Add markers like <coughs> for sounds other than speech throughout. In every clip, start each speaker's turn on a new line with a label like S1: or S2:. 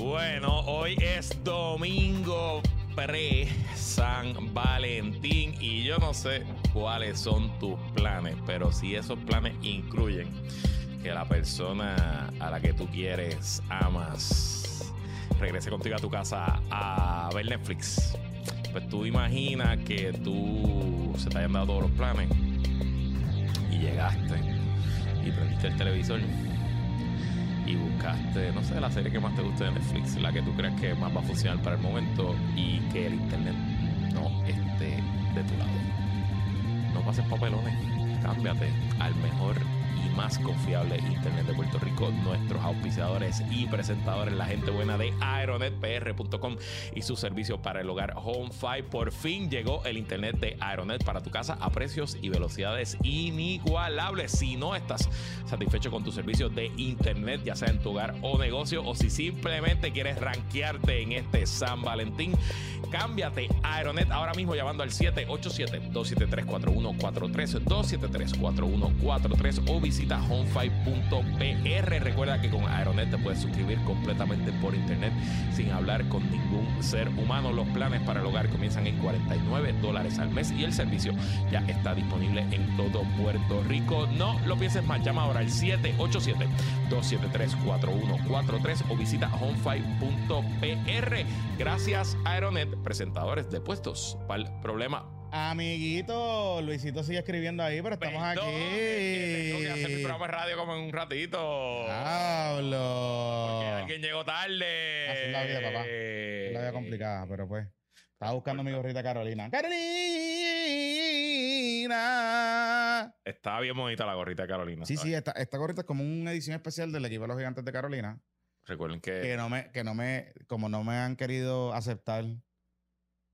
S1: Bueno, hoy es domingo pre-San Valentín y yo no sé cuáles son tus planes, pero si esos planes incluyen que la persona a la que tú quieres, amas, regrese contigo a tu casa a ver Netflix, pues tú imaginas que tú se te hayan dado todos los planes y llegaste y prendiste el televisor y buscaste, no sé, la serie que más te guste de Netflix, la que tú crees que más va a funcionar para el momento y que el internet no esté de tu lado. No pases papelones, cámbiate al mejor y más confiable internet de Puerto Rico, nuestros auspiciadores y presentadores, la gente buena de aeronetpr.com y su servicio para el hogar HomeFi. Por fin llegó el internet de Aeronet para tu casa a precios y velocidades inigualables. Si no estás satisfecho con tu servicio de internet, ya sea en tu hogar o negocio, o si simplemente quieres rankearte en este San Valentín, cámbiate a Aeronet ahora mismo llamando al 787-273-4143, 273-4143 visita homefive.pr. Recuerda que con Aeronet te puedes suscribir completamente por internet sin hablar con ningún ser humano. Los planes para el hogar comienzan en 49 dólares al mes y el servicio ya está disponible en todo Puerto Rico. No lo pienses más, llama ahora al 787-273-4143 o visita homefive.pr. Gracias Aeronet, presentadores de puestos para el problema
S2: Amiguito, Luisito sigue escribiendo ahí, pero estamos
S1: Perdón,
S2: aquí.
S1: que Tengo que hacer mi programa de radio como en un ratito.
S2: Pablo.
S1: Que alguien llegó tarde.
S2: Así es la vida, papá. Es la vida complicada, pero pues. Estaba buscando mi gorrita Carolina. ¡Carolina!
S1: Estaba bien bonita la gorrita de Carolina.
S2: Sí, sí, esta, esta gorrita es como una edición especial del equipo de los gigantes de Carolina.
S1: Recuerden que.
S2: Que no me, que no me, como no me han querido aceptar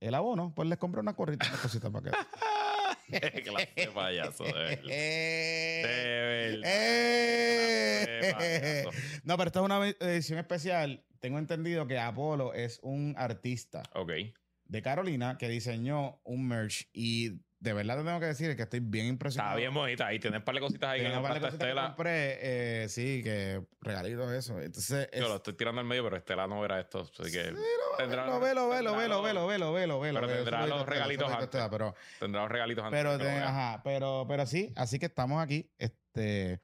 S2: el abono, pues les compré una gorrita, una cosita para que. <laughs>
S1: Clase payaso, de verdad. <laughs> De
S2: Eh,
S1: verdad.
S2: eh. No, pero esta es una edición especial. Tengo entendido que Apolo es un artista
S1: Ok.
S2: de Carolina que diseñó un merch y de verdad te tengo que decir que estoy bien impresionado.
S1: Está bien bonita. Ahí tienes un par de cositas ahí que le
S2: un par de cositas que
S1: Estela.
S2: compré, eh, sí, que regalitos eso. Entonces, es-
S1: Yo lo estoy tirando al medio, pero Estela no era esto. Así que. tendrá-
S2: Velo, velo, velo, velo, velo, velo, velo, velo.
S1: Pero tendrá
S2: lo
S1: los regalitos
S2: lo
S1: antes.
S2: Pero,
S1: Tendrá los regalitos antes.
S2: pero,
S1: que lo
S2: te- ajá, pero, pero sí, así que estamos aquí, este,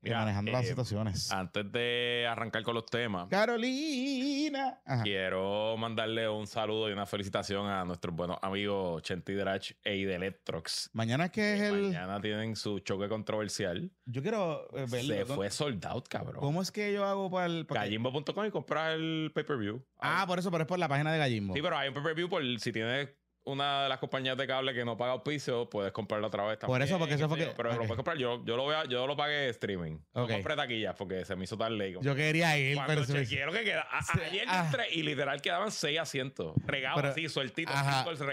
S1: Mira,
S2: manejando las
S1: eh,
S2: situaciones.
S1: Antes de arrancar con los temas.
S2: Carolina. Ajá.
S1: Quiero mandarle un saludo y una felicitación a nuestros buenos amigos Chenti Drach e Electrox.
S2: Mañana es que es el.
S1: Mañana tienen su choque controversial.
S2: Yo quiero eh, verlo.
S1: Se fue sold out, cabrón.
S2: ¿Cómo es que yo hago para el. porque-
S1: Gallimbo.com y compras el pay-per-view.
S2: Ah, por eso, pero es por la página de Gallimbo.
S1: Sí, pero hay un pay-per-view por si tienes una de las compañías de cable que no paga auspicio, puedes comprarlo otra vez también.
S2: Por eso, porque eso fue que-
S1: Pero
S2: ok.
S1: lo puedes comprar. Yo, yo, lo, voy a- yo lo pagué streaming. No
S2: Ok.
S1: compré taquillas porque se me hizo tarde. y como-
S2: Yo quería ir,
S1: Cuando
S2: pero se
S1: lo que queda. a-
S2: Sí,
S1: ayer
S2: ah.
S1: entré y literal quedaban seis asientos. Regados así, sueltitos.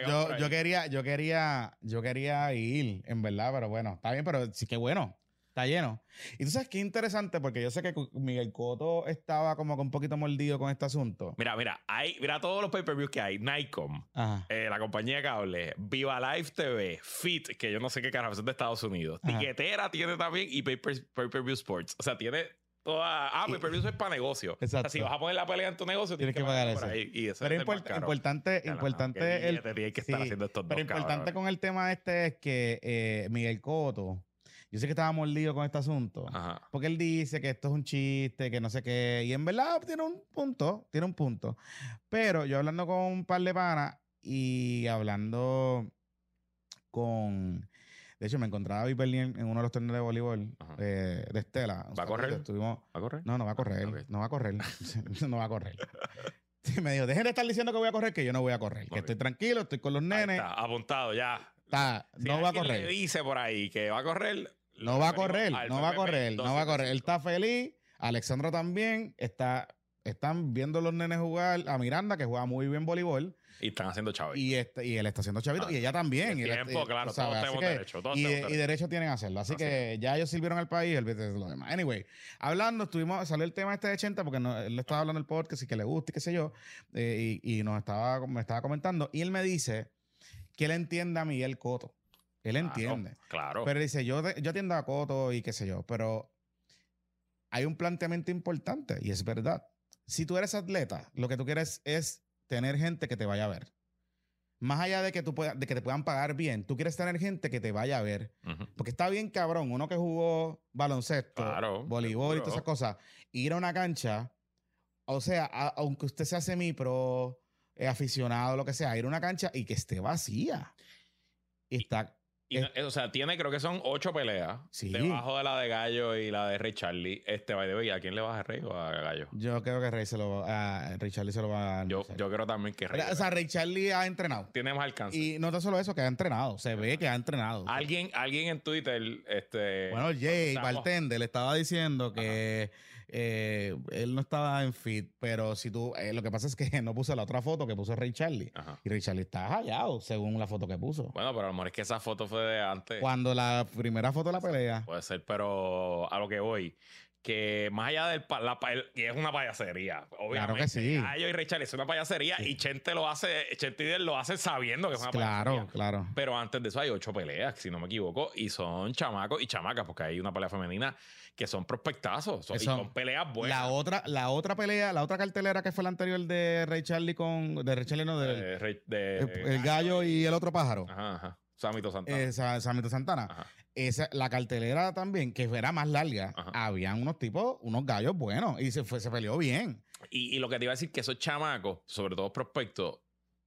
S2: Yo, yo quería, yo quería, yo quería ir, en verdad, pero bueno, está bien, pero sí que bueno, está lleno. Y tú sabes qué interesante, porque yo sé que Miguel Coto estaba como que un poquito mordido con este asunto.
S1: Mira, mira, hay, mira todos los pay-per-views que hay. Nikon, eh, la compañía de cable, Viva Live TV, Fit, que yo no sé qué carajo es de Estados Unidos.
S2: Ajá.
S1: Tiquetera tiene también y Pay-Per- Pay-Per-View Sports. O sea, tiene toda. Ah,
S2: Y-
S1: pay-per-view es para negocio.
S2: Exacto.
S1: O sea, si vas a poner la pelea en tu negocio, tienes,
S2: Tienes que pagar eso.
S1: ahí. Y eso
S2: Pero
S1: es
S2: import- importante,
S1: no,
S2: importante
S1: qué
S2: el,
S1: que estar
S2: sí,
S1: haciendo estos
S2: pero
S1: dos
S2: importante
S1: cabrones.
S2: con el tema este es que eh, Miguel Coto, yo sé que estaba mordido con este asunto.
S1: Ajá.
S2: Porque él dice que esto es un chiste, que no sé qué. Y en verdad tiene un punto, tiene un punto. Pero yo hablando con un par de panas y hablando con... De hecho, me encontraba a Berlín en uno de los torneos de voleibol eh, de Estela.
S1: ¿Va a correr?
S2: Estuvimos...
S1: ¿Va a correr?
S2: No, no va a correr.
S1: Ok.
S2: No va a correr. <laughs> <laughs> no va a correr. Sí, me dijo, dejen de estar diciendo que voy a correr, que yo no voy a correr. Que estoy tranquilo, estoy con los
S1: Ahí
S2: nenes.
S1: está, apuntado ya.
S2: Está,
S1: Si
S2: no va a correr.
S1: le dice por ahí que va a correr.
S2: No va a correr, no va a correr, no va a correr. Él
S1: 275.
S2: está feliz. Alexandra también está. Están viendo los nenes jugar a Miranda, que juega muy bien voleibol,
S1: Y están haciendo chavos.
S2: y, este, y él está haciendo chavito,
S1: Ah,
S2: y ella también.
S1: y
S2: y
S1: tiempo, claro, todos tenemos
S2: que-
S1: derecho, todos
S2: y,
S1: tenemos
S2: y
S1: derecho.
S2: tienen a hacerlo. Así,
S1: Así
S2: que ya ellos sirvieron al país, olvídate de lo demás. Anyway, hablando, estuvimos, salió el tema este de 80 porque no- él le estaba hablando el podcast y que le gusta y qué sé yo, eh, y, y nos estaba, me estaba comentando, y él me dice que él entiende a Miguel Coto. Él
S1: Claro,
S2: entiende.
S1: Claro.
S2: Pero dice, yo, yo atiendo a Coto y qué sé yo, pero hay un planteamiento importante y es verdad. si tú eres atleta, lo que tú quieres es tener gente que te vaya a ver. Más allá de que, tú pueda- de que te puedan pagar bien, tú quieres tener gente que te vaya a ver.
S1: Ujú.
S2: Porque está bien cabrón, uno que jugó baloncesto,
S1: Claro,
S2: voleibol y todas esas cosas, ir a una cancha, o sea, a- aunque usted sea semi-pro, eh, aficionado, lo que sea, ir a una cancha y que esté vacía. Y está,
S1: Y no- eh, o sea, tiene, creo que son ocho peleas.
S2: Sí.
S1: Debajo de la de Gallo y la de Ray Charlie. Este, by the way, ¿a quién le vas a Rey o a Gallo?
S2: yo creo que Rey se lo va, a Ray Charlie se lo va a
S1: Yo, yo creo también que Rey
S2: O sea, Ray Charlie ha entrenado.
S1: tiene más alcance.
S2: Y no tan solo eso, que ha entrenado. Se ve que ha entrenado.
S1: Alguien, alguien en Twitter, este.
S2: Bueno, Jay
S1: estamos-
S2: Bartender le estaba diciendo que eh, él no estaba en fit, pero si tú, eh, lo que pasa es que <laughs> no puso la otra foto que puso Ray Charlie.
S1: Ajá.
S2: Y Ray Charlie está hallado, según la foto que puso.
S1: Bueno, pero a lo mejor es que esa foto fue de antes.
S2: Cuando la primera foto de la pelea,
S1: Puede ser, pero a lo que voy. Que más allá del pa- la pa- el- es una payasería. Obviamente.
S2: que sí.
S1: Gallo y Ray Charlie es una payasería y Chente lo hace, Chente lo hace sabiendo que es una
S2: claro,
S1: payasería.
S2: claro.
S1: Pero antes de eso hay ocho peleas, si no me equivoco, y son chamacos y chamacas, porque hay una pelea femenina que son prospectazos. Son, y son peleas buenas.
S2: La otra, la otra pelea, la otra cartelera que fue la anterior de Ray Charlie con. De Ray Charlie, no, del
S1: de, Rey- de-
S2: el, el gallo y el otro pájaro.
S1: Ajá, ajá. Samito Santana.
S2: Eh, Sa- Samito Santana.
S1: Ajá.
S2: Esa, la cartelera también, que era más larga,
S1: Ajá.
S2: habían unos tipos, unos gallos buenos y se, fue, se peleó bien.
S1: Y, y lo que te iba a decir que esos chamacos, sobre todo prospectos,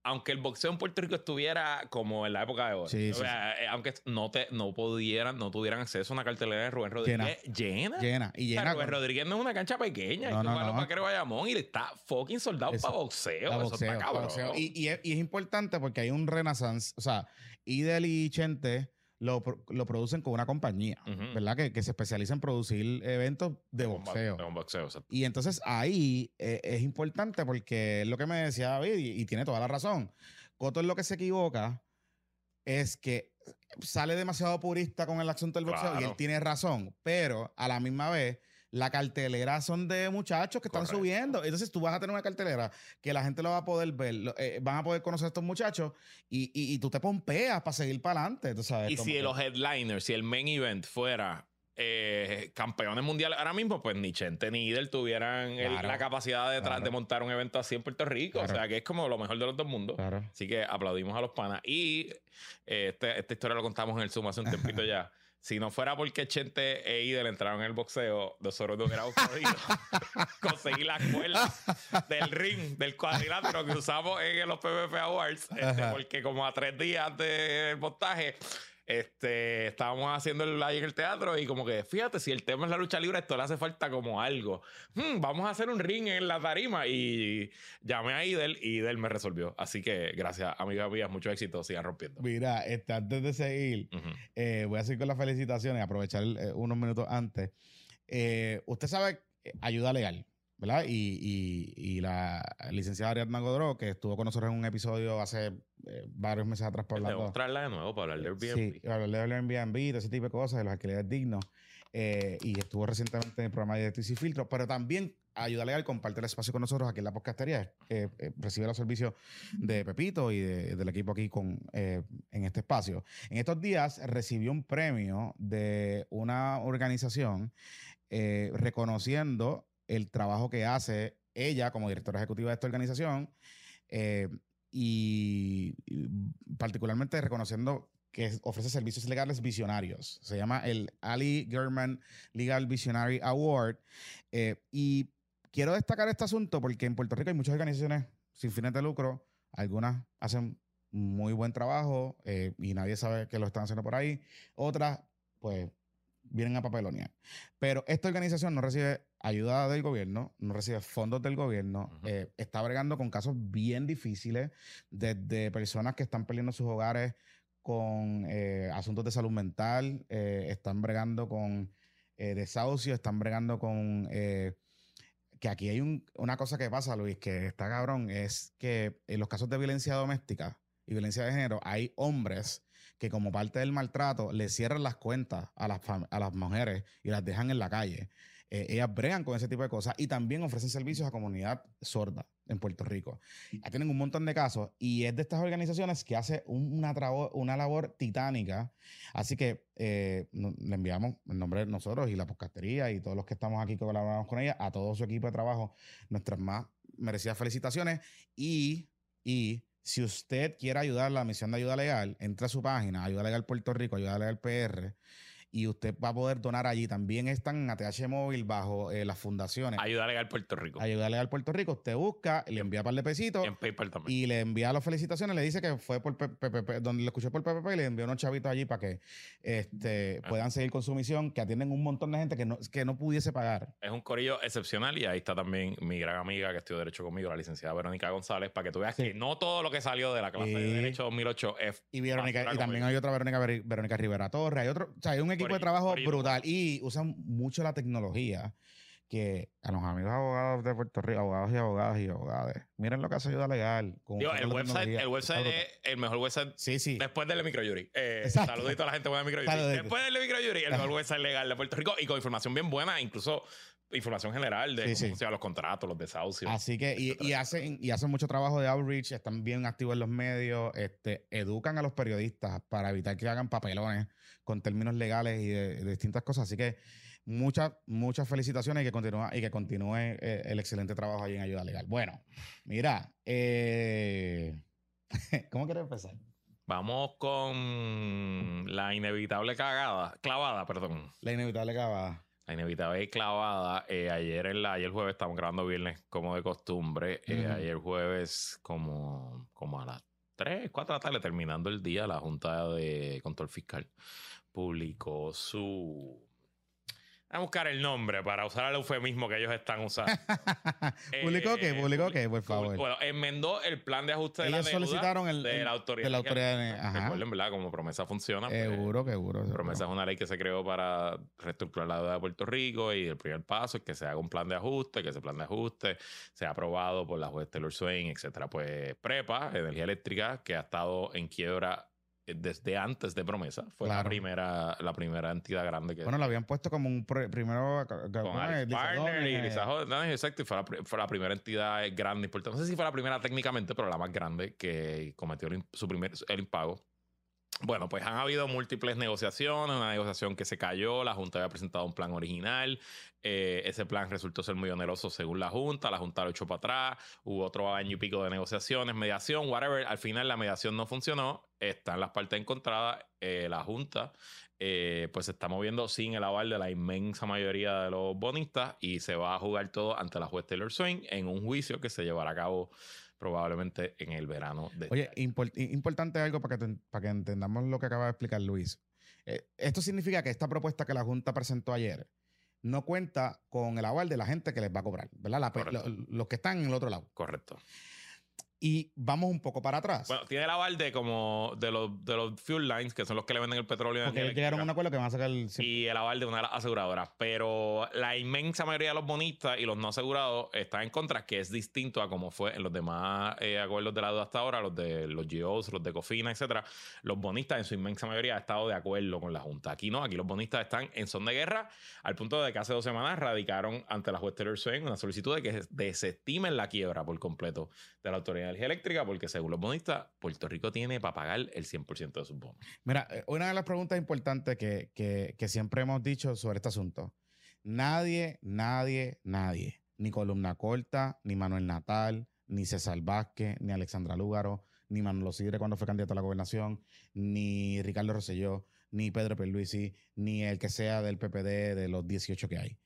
S1: aunque el boxeo en Puerto Rico estuviera como en la época de oro,
S2: Sí,
S1: o sea, eh, aunque no te no pudieran, no tuvieran acceso a una cartelera de Rubén Rodríguez llena.
S2: Llena. Y
S1: O sea,
S2: llena.
S1: Rubén
S2: con-
S1: Rodríguez no es una cancha pequeña,
S2: No,
S1: hay que
S2: no, no.
S1: Bayamón y le está fucking soldado para boxeo.
S2: pa'
S1: Eso
S2: boxeo,
S1: está cabrón.
S2: boxeo. Y, y es, y es importante porque hay un renaissance. O sea, Idel y Chente lo, lo producen con una compañía. ¿verdad? Que, que se especializa en producir eventos de boxeo.
S1: Con boxeo, exacto.
S2: Y entonces ahí eh, es importante porque es lo que me decía David y, y tiene toda la razón. Coto es lo que se equivoca es que sale demasiado purista con el asunto del boxeo y él tiene razón, pero a la misma vez la cartelera son de muchachos que están subiendo. Entonces tú vas a tener una cartelera que la gente lo va a poder ver, eh, van a poder conocer a estos muchachos y, y- y tú te pompeas para seguir para adelante.
S1: Y si
S2: que-
S1: los headliners, si el main event fuera eh, campeones mundiales ahora mismo, pues ni Chente ni Idel tuvieran el- la capacidad de,
S2: Claro.
S1: de montar un evento así en Puerto Rico.
S2: Claro.
S1: O sea, que es como lo mejor de los dos mundos. Así que aplaudimos a los panas. Y eh, este- esta historia lo contamos en el Zoom hace un tiempito <laughs> ya. Si no fuera porque Chente e Idel entraron en el boxeo, nosotros no hubiéramos podido <laughs> conseguir las cuerdas del ring, del cuadrilátero que usamos en los PvP Awards. este, porque como a tres días del montaje, este, estábamos haciendo el live en el teatro y como que, fíjate, si el tema es la lucha libre, esto le hace falta como algo. Hmm, vamos a hacer un ring en la tarima y llamé a Idel y Idel me resolvió. Así que gracias, amigas mías, mucho éxito, sigan rompiendo.
S2: Mira, este, antes de seguir. Eh, voy a seguir con las felicitaciones, aprovechar eh, unos minutos antes. Eh, usted sabe ayuda legal, ¿verdad? Y, y- y la licenciada Ariadna Godró, que estuvo con nosotros en un episodio hace eh, varios meses atrás por
S1: Debemos
S2: hablando.
S1: traerla de nuevo para hablar de Airbnb.
S2: Sí, hablar de Airbnb, de ese tipo de cosas, de los alquileres dignos. eh, y estuvo recientemente en el programa de y Filtro, pero también ayuda legal, comparte el espacio con nosotros aquí en la podcastería. eh, eh, recibe los servicios de Pepito y de- del equipo aquí con, eh, en este espacio. En estos días recibió un premio de una organización eh, reconociendo el trabajo que hace ella como directora ejecutiva de esta organización eh, y, particularmente reconociendo que ofrece servicios legales visionarios. Se llama el Ali German Legal Visionary Award. eh, y quiero destacar este asunto porque en Puerto Rico hay muchas organizaciones sin fines de lucro. Algunas hacen muy buen trabajo eh, y nadie sabe que lo están haciendo por ahí. Otras, pues, vienen a papelonear. Pero esta organización no recibe ayuda del gobierno, no recibe fondos del gobierno, eh, está bregando con casos bien difíciles, desde personas que están perdiendo sus hogares con eh, asuntos de salud mental, eh, están bregando con eh, desahucio, están bregando con... eh, que aquí hay un- una cosa que pasa, Luis, que está cabrón, es que en los casos de violencia doméstica y violencia de género hay hombres que como parte del maltrato le cierran las cuentas a las, a las mujeres y las dejan en la calle. Eh, ellas bregan con ese tipo de cosas y también ofrecen servicios a comunidad sorda en Puerto Rico. Ya tienen un montón de casos y es de estas organizaciones que hace una, una labor titánica. Así que eh, le enviamos en nombre de nosotros y la podcastería y todos los que estamos aquí que colaboramos con ella, a todo su equipo de trabajo, nuestras más merecidas felicitaciones y, y si usted quiere ayudar a la misión de ayuda legal, entra a su página, Ayuda Legal Puerto Rico, Ayuda Legal PR y usted va a poder donar allí. También están en ATH Móvil bajo eh, las fundaciones.
S1: Ayuda Legal Puerto Rico.
S2: Ayuda Legal Puerto Rico. Usted busca, le envía un par de pesitos.
S1: en PayPal también.
S2: Y le envía las felicitaciones. Le dice que fue por PPP, donde lo escuché por PPP y le envió unos chavitos allí para que este, puedan seguir con su misión, que atienden un montón de gente que no, que no pudiese pagar.
S1: Es un corillo excepcional y ahí está también mi gran amiga que estudió Derecho conmigo, la licenciada Verónica González, para que tú veas que no todo lo que salió de la clase de Derecho 2008 es.
S2: Y, Verónica, y también hay otra Verónica, Verónica Rivera Torres. Hay otro, o sea, hay un equipo de trabajo brutal y usan mucho la tecnología que a los amigos abogados de Puerto Rico, abogados y abogadas y abogadas, miren lo que hace ayuda legal.
S1: el, website, el website es el mejor website
S2: sí, sí.
S1: después del microjury. Eh, saludito a la gente buena de microjury. Después del microjury, el mejor <laughs> website legal de Puerto Rico y con información bien buena, incluso información general de cómo los contratos, los desahucios.
S2: Así que, y, hacen, y hacen mucho trabajo de outreach, están bien activos en los medios, este, educan a los periodistas para evitar que hagan papelones con términos legales y de, distintas cosas. Así que muchas, muchas felicitaciones y que continúe, y que continúe eh, el excelente trabajo ahí en Ayuda Legal. Bueno, mira, eh, <laughs> ¿cómo quieres empezar?
S1: Vamos con la inevitable cagada, clavada, perdón.
S2: La inevitable clavada.
S1: La inevitable clavada. Eh, ayer, en la, ayer jueves, estamos grabando viernes como de costumbre. Ayer jueves, como, como a las 3, 4 de la tarde, terminando el día, la Junta de Control Fiscal publicó su a buscar el nombre para usar el eufemismo que ellos están usando. <laughs>
S2: ¿Publicó qué? Eh, ¿Publicó qué? Por favor.
S1: Bueno, enmendó el plan de ajuste de
S2: la deuda
S1: solicitaron
S2: el,
S1: de la autoridad.
S2: De la autoridad.
S1: Recuerden, ¿verdad? Como promesa funciona.
S2: Pues, seguro, que seguro.
S1: Promesa es una ley que se creó para reestructurar la deuda de Puerto Rico y el primer paso es que se haga un plan de ajuste, que ese plan de ajuste sea aprobado por la juez Taylor Swain, etcétera. Pues Prepa, Energía Eléctrica, que ha estado en quiebra desde antes de Promesa. Fue la primera la primera entidad grande que...
S2: Bueno, lo habían puesto como un primero...
S1: Con Alex Partner y Lisa exacto. Y fue la, fue la, primera entidad grande, importante. No sé si fue la primera técnicamente, pero la más grande que cometió su primer, el impago. Bueno, pues han habido múltiples negociaciones, una negociación que se cayó, la Junta había presentado un plan original, eh, ese plan resultó ser muy oneroso según la Junta, la Junta lo echó para atrás, hubo otro año y pico de negociaciones, mediación, whatever, al final la mediación no funcionó, están las partes encontradas, eh, la Junta eh, pues se está moviendo sin el aval de la inmensa mayoría de los bonistas y se va a jugar todo ante la juez Taylor Swain en un juicio que se llevará a cabo probablemente en el verano. De
S2: Oye, este importante algo para que, para que entendamos lo que acaba de explicar Luis. esto significa que esta propuesta que la Junta presentó ayer, no cuenta con el aval de la gente que les va a cobrar, ¿verdad? los que están en el otro lado.
S1: Correcto.
S2: Y vamos un poco para atrás.
S1: Bueno, tiene el aval de como de los, de los fuel lines, que son los que le venden el petróleo.
S2: Porque llegaron a un acuerdo que van a sacar el...
S1: Y el aval de una de las aseguradoras. Pero la inmensa mayoría de los bonistas y los no asegurados están en contra, que es distinto a como fue en los demás eh, acuerdos de la deuda hasta ahora, los de los GOs, los de Cofina, etcétera. Los bonistas en su inmensa mayoría han estado de acuerdo con la Junta. Aquí no, aquí los bonistas están en son de guerra, al punto de que hace dos semanas radicaron ante la juez Taylor Swain una solicitud de que desestimen la quiebra por completo de la Autoridad Energía Eléctrica porque según los bonistas, Puerto Rico tiene para pagar el 100% de sus bonos.
S2: Mira, eh, una de las preguntas importantes que, que, siempre hemos dicho sobre este asunto, nadie, nadie, nadie, ni Columna Corta, ni Manuel Natal, ni César Vázquez, ni Alexandra Lúgaro, ni Manuel Sidre cuando fue candidato a la gobernación, ni Ricardo Rosselló, ni Pedro Perluisi, ni el que sea del PPD de los 18 que hay.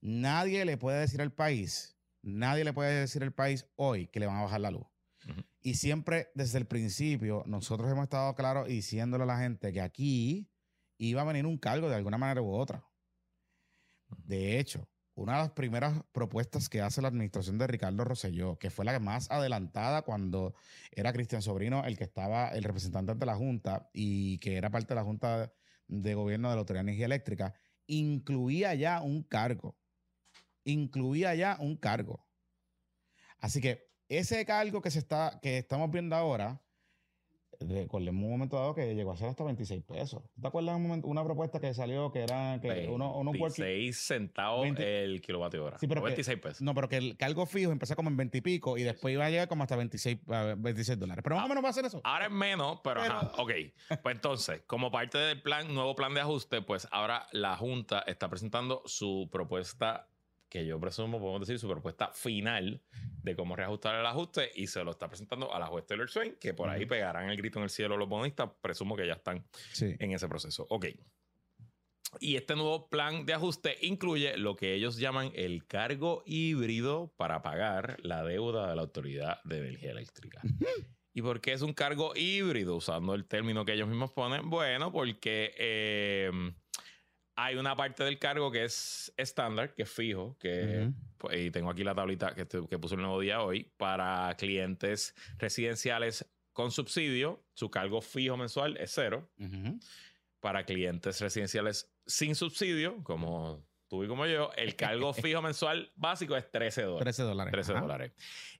S2: Nadie le puede decir al país, nadie le puede decir al país hoy que le van a bajar la luz. Y siempre desde el principio nosotros hemos estado claros diciéndole a la gente que aquí iba a venir un cargo de alguna manera u otra. De hecho, una de las primeras propuestas que hace la administración de Ricardo Rosselló, que fue la más adelantada cuando era Cristian Sobrino el que estaba el representante de la Junta y que era parte de la Junta de Gobierno de la Autoridad de Energía Eléctrica, incluía ya un cargo. Incluía ya un cargo. Así que ese cargo que, se está, que estamos viendo ahora, recordemos un momento dado que llegó a ser hasta 26 pesos. ¿Te acuerdas un momento, una propuesta que salió que era que uno, uno
S1: 26 centavos el kilovatio hora.
S2: Sí, pero 26 pesos. No, pero que el cargo fijo empezó como en 20 y pico y después iba a llegar como hasta 26, 26 dólares. Pero más o menos va a ser eso.
S1: Ahora es menos, pero, Ajá, ok. Pues entonces, como parte del plan, nuevo plan de ajuste, pues ahora la Junta está presentando su propuesta que yo presumo, podemos decir, su propuesta final de cómo reajustar el ajuste y se lo está presentando a la juez Taylor Swain, que por ahí pegarán el grito en el cielo los bonistas. Presumo que ya están en ese proceso. Ok. Y este nuevo plan de ajuste incluye lo que ellos llaman el cargo híbrido para pagar la deuda de la Autoridad de Energía Eléctrica. ¿Y por qué es un cargo híbrido? Usando el término que ellos mismos ponen. Bueno, porque eh, hay una parte del cargo que es estándar, que es fijo, que pues, y tengo aquí la tablita que, que puso el nuevo día hoy, para clientes residenciales con subsidio, su cargo fijo mensual es cero. Para clientes residenciales sin subsidio, como tú y como yo, el cargo <laughs> fijo mensual básico es 13 dólares.
S2: 13 dólares.
S1: 13 dólares.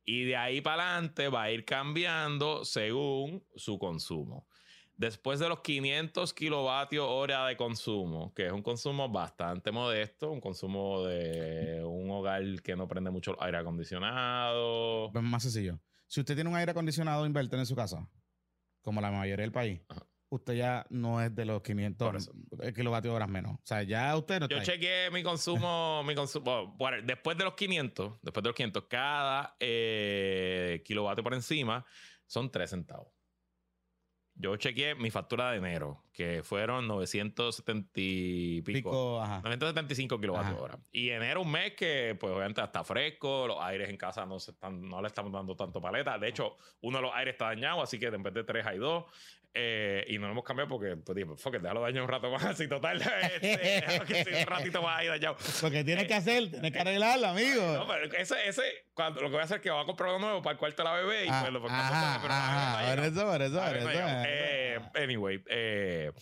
S1: Y de ahí para adelante va a ir cambiando según su consumo. Después de los 500 kilovatios hora de consumo, que es un consumo bastante modesto, un consumo de un hogar que no prende mucho aire acondicionado.
S2: Pues más sencillo. Si usted tiene un aire acondicionado invertido en su casa, como la mayoría del país, usted ya no es de los 500 kilovatios horas menos. O sea, ya usted no
S1: está Yo chequeé mi consumo, <laughs> mi consumo. Bueno, después de los 500, después de los 500, cada eh, kilovatio por encima son 3 centavos. Yo chequeé mi factura de enero, que fueron 970 y pico. 975 kilovatios hora. Y enero un mes que, pues, obviamente está fresco, los aires en casa no, se están, no le estamos dando tanto paleta. De hecho, uno de los aires está dañado, así que en vez de tres hay dos. Eh, y no lo hemos cambiado porque, pues dije, fuck déjalo dañar un rato más. <laughs> Y total, <laughs> este, un ratito más ahí dañado.
S2: Lo que tienes que hacer, tienes que arreglarlo, <laughs> amigo.
S1: No, pero ese, ese cuando, lo que voy a hacer es que voy a comprar uno nuevo para el cuarto de la bebé y
S2: ah,
S1: pues lo
S2: por eso, por eso, por eso.
S1: Eh, anyway, eh,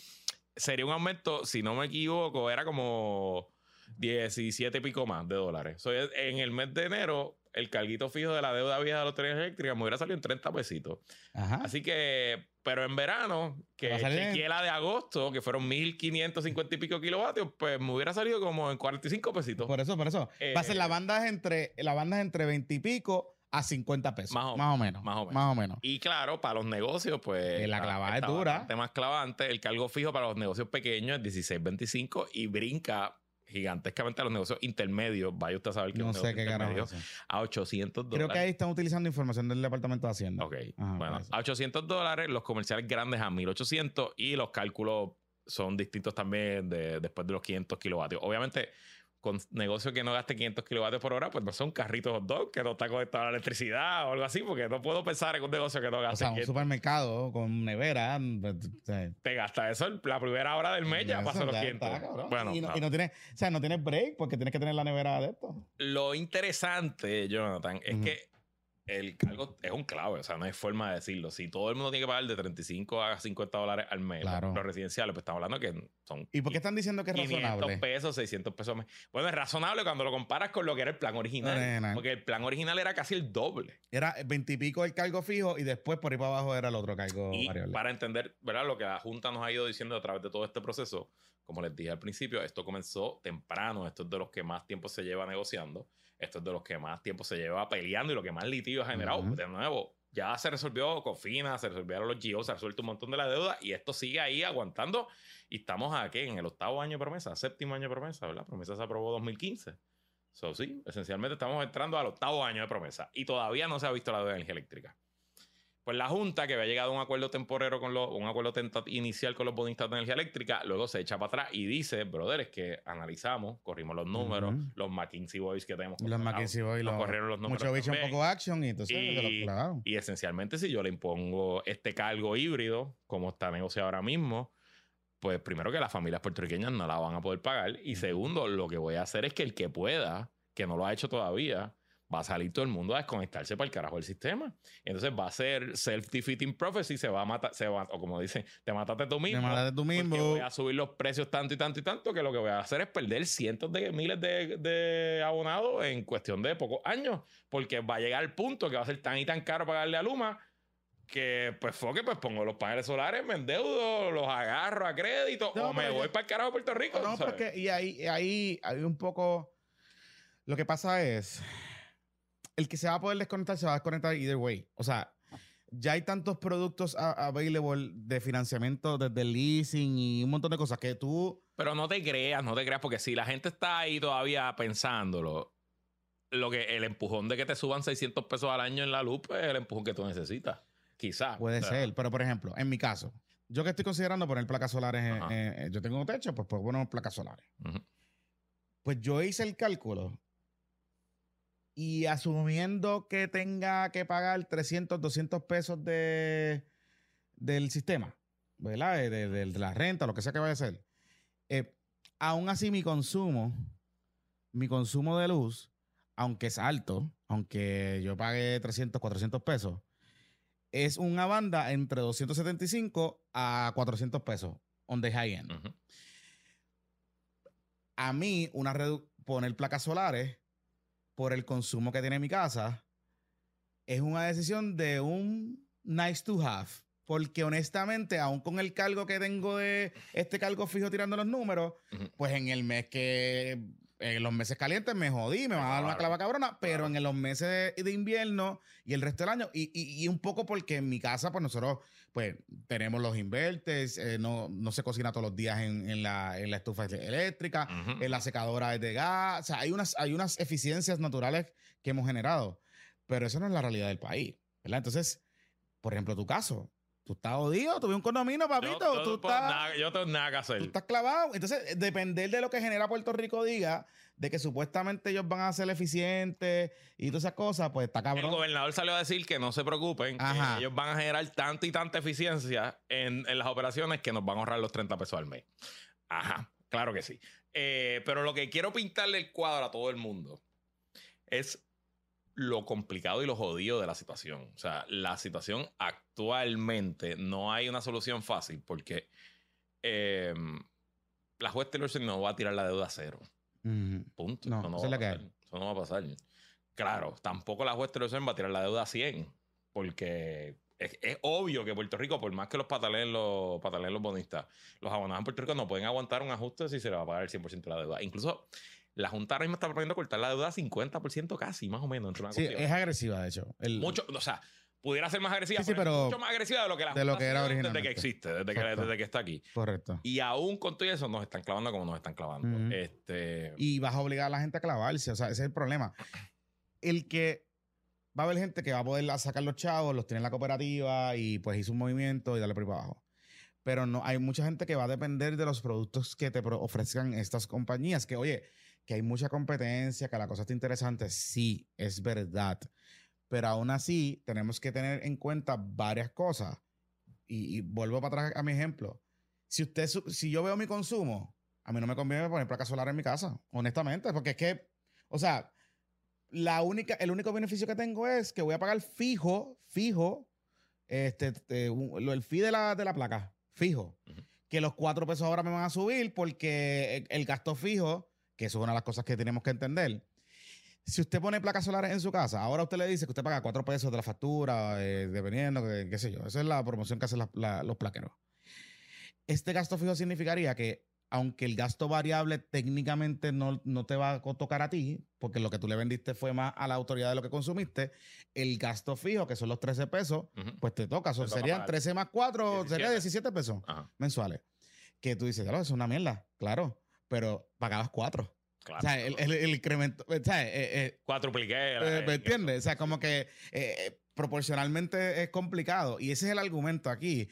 S1: sería un aumento, si no me equivoco, era como 17 y pico más de dólares. en el mes de enero el carguito fijo de la deuda vieja de la Autoridad Eléctrica me hubiera salido en 30 pesitos. Así que, pero en verano, que chequeé la de agosto, que fueron 1550 y pico kilovatios, pues me hubiera salido como en 45 pesitos.
S2: Por eso, por eso. Va a ser la eh, banda es entre, la banda entre 20 y pico a 50 pesos. Más o, menos. Más o menos.
S1: Y claro, para los negocios, pues.
S2: la clavada es dura.
S1: más clavante. El cargo fijo para los negocios pequeños es 16.25 y brinca gigantescamente a los negocios intermedios. Vaya usted a saber que
S2: no sé qué
S1: a 800 dólares.
S2: Creo que ahí están utilizando información del Departamento de Hacienda.
S1: Ok. bueno, a 800 dólares, los comerciales grandes a 1800 y los cálculos son distintos también de, después de los 500 kilovatios. Obviamente, con negocio que no gaste 500 kilovatios por hora, pues no son carritos hot dog que no está conectado a la electricidad o algo así, porque no puedo pensar en un negocio que no gaste.
S2: O sea, un supermercado con nevera. Pues,
S1: Te gasta eso la primera hora del mes, ya pasa los 500.
S2: bueno, y, no, tiene, o sea, no tienes break porque tienes que tener la nevera de esto.
S1: Lo interesante, Jonathan, es que el cargo es un clave, o sea, no hay forma de decirlo. Si todo el mundo tiene que pagar de 35 a 50 dólares al mes, los residenciales, pues estamos hablando que son.
S2: ¿Y por qué están diciendo que es 500 razonable?
S1: pesos, 600 pesos. Bueno, es razonable cuando lo comparas con lo que era el plan original. porque el plan original era casi el doble.
S2: Era 20 y pico el cargo fijo y después por ahí para abajo era el otro cargo
S1: y Para entender, ¿verdad? Lo que la Junta nos ha ido diciendo a través de todo este proceso, como les dije al principio, esto comenzó temprano, esto es de los que más tiempo se lleva negociando. Esto es de los que más tiempo se lleva peleando y lo que más litigio ha generado. De nuevo, ya se resolvió Cofina, se resolvieron los GIOs, se ha resuelto un montón de la deuda y esto sigue ahí aguantando. Y estamos aquí en el octavo año de promesa, séptimo año de promesa, ¿verdad? Promesa se aprobó 2015. So, sí, esencialmente estamos entrando al octavo año de promesa y todavía no se ha visto la deuda de energía eléctrica. Pues la Junta, que había llegado a un acuerdo temporero con los, un acuerdo inicial con los bonistas de energía eléctrica, luego se echa para atrás y dice, brother, es que analizamos, corrimos los números, los McKinsey Boys que tenemos.
S2: Los McKinsey Boys, los, corrieron los números. Mucho bicho, un poco action y entonces
S1: y, y esencialmente si yo le impongo este cargo híbrido, como está negociado ahora mismo, pues primero que las familias puertorriqueñas no la van a poder pagar y segundo, lo que voy a hacer es que el que pueda, que no lo ha hecho todavía, va a salir todo el mundo a desconectarse para el carajo del sistema. Entonces va a ser self-defeating prophecy, se va a matar, se va, o como dicen, te mataste tú mismo.
S2: Te mataste tú mismo.
S1: Voy a subir los precios tanto y tanto y tanto que lo que voy a hacer es perder cientos de miles de, de abonados en cuestión de pocos años, porque va a llegar el punto que va a ser tan y tan caro pagarle a Luma que pues fue que pues pongo los paneles solares, me endeudo, los agarro a crédito
S2: No,
S1: o me voy
S2: yo-
S1: para el carajo de Puerto Rico.
S2: No,
S1: ¿sabes?
S2: porque y ahí, ahí hay un poco. Lo que pasa es. El que se va a poder desconectar se va a desconectar either way. O sea, ya hay tantos productos a- available de financiamiento desde leasing y un montón de cosas que tú.
S1: Pero no te creas, no te creas, porque si la gente está ahí todavía pensándolo, lo que el empujón de que te suban 600 pesos al año en la luz pues, es el empujón que tú necesitas. Quizás.
S2: Puede
S1: O sea,
S2: ser. Pero, por ejemplo, en mi caso, yo que estoy considerando poner placas solares. yo tengo un techo, pues puedo poner placas solares. Pues yo hice el cálculo y asumiendo que tenga que pagar 300, 200 pesos de, del sistema, ¿verdad? De, de- de la renta, lo que sea que vaya a ser. eh, aún así mi consumo, mi consumo de luz, aunque es alto, aunque yo pague 300, 400 pesos, es una banda entre 275 a 400 pesos on the high end a mí una poner placas solares por el consumo que tiene mi casa es una decisión de un nice to have. Porque honestamente, aún con el cargo que tengo de este cargo fijo tirando los números, pues en el mes que, en los meses calientes me jodí, me van a dar una clava cabrona, pero
S1: Claro.
S2: en los meses de, de invierno y el resto del año, y, y- y un poco porque en mi casa, pues nosotros, pues tenemos los inverters, eh, no, no se cocina todos los días en, en la, en la estufa eléctrica, en la secadora es de gas. O sea, hay unas, hay unas eficiencias naturales que hemos generado, pero eso no es la realidad del país, ¿verdad? Entonces, por ejemplo, tu caso, tú estás jodido, tuve un condominio, papito,
S1: Yo- yo
S2: tú, estás,
S1: nada- yo tengo nada que hacer.
S2: tú estás clavado. Entonces, depender de lo que genera Puerto Rico diga, de que supuestamente ellos van a ser eficientes y todas esas cosas, pues está
S1: El
S2: cabrón.
S1: gobernador salió a decir que no se preocupen, que ellos van a generar tanta y tanta eficiencia en, en las operaciones que nos van a ahorrar los 30 pesos al mes. Ajá, claro que sí. Eh, pero lo que quiero pintarle el cuadro a todo el mundo es lo complicado y lo jodido de la situación. O sea, la situación actualmente no hay una solución fácil porque eh, la juez Taylor no va a tirar la deuda a cero. Punto.
S2: No,
S1: eso, no va
S2: es la
S1: a
S2: que
S1: pasar. Eso no va a pasar. Claro, tampoco la juez Taylor va a tirar la deuda a 100, porque es, es obvio que Puerto Rico, por más que los patalen los, patalen los bonistas, los abonados en Puerto Rico no pueden aguantar un ajuste si se le va a pagar el 100% de la deuda. Incluso la Junta ahora mismo está proponiendo cortar la deuda a 50% casi, más o menos. Entre una
S2: Sí,
S1: cuestión.
S2: es agresiva, de hecho. El-
S1: Mucho, o sea, pudiera ser más agresiva,
S2: Sí, sí,
S1: pero, mucho más agresiva de lo que la
S2: de lo que era
S1: sido desde
S2: originalmente.
S1: que existe, desde que, desde que está aquí.
S2: Correcto.
S1: Y aún con todo eso nos están clavando como nos están clavando. Este,
S2: y vas a obligar a la gente a clavarse. O sea, ese es el problema. El que va a haber gente que va a poder sacar los chavos, los tiene en la cooperativa y pues hizo un movimiento y darle por ahí para abajo. Pero no, hay mucha gente que va a depender de los productos que te ofrezcan estas compañías. Que, oye, que hay mucha competencia, que la cosa está interesante. Sí, es verdad. Pero aún así, tenemos que tener en cuenta varias cosas. Y, y vuelvo para atrás a mi ejemplo. Si usted, si yo veo mi consumo, a mí no me conviene poner placas solares en mi casa, honestamente, porque es que, o sea, la única, el único beneficio que tengo es que voy a pagar fijo, fijo, este, este, un- lo- el fee de la, de la placa, fijo.
S1: Ujú.
S2: Que los cuatro pesos ahora me van a subir porque el, el gasto fijo, que eso es una de las cosas que tenemos que entender. Si usted pone placas solares en su casa, ahora usted le dice que usted paga cuatro pesos de la factura, eh, dependiendo, qué sé yo. Esa es la promoción que hacen la- la- los plaqueros. Este gasto fijo significaría que, aunque el gasto variable técnicamente no, no te va a tocar a ti, porque lo que tú le vendiste fue más a la autoridad de lo que consumiste, el gasto fijo, que son los 13 pesos, pues te toca. Son- serían
S1: pagar.
S2: 13 más 4,
S1: 17.
S2: sería 17 pesos
S1: Ajá,
S2: mensuales. Que tú dices, claro, es una mierda, claro, pero pagabas 4.
S1: claro.
S2: o sea, el, el- el incremento, o sea, eh, eh, eh,
S1: el-
S2: ¿Me entiendes? O sea, como que eh, eh, proporcionalmente es complicado. Y ese es el argumento aquí.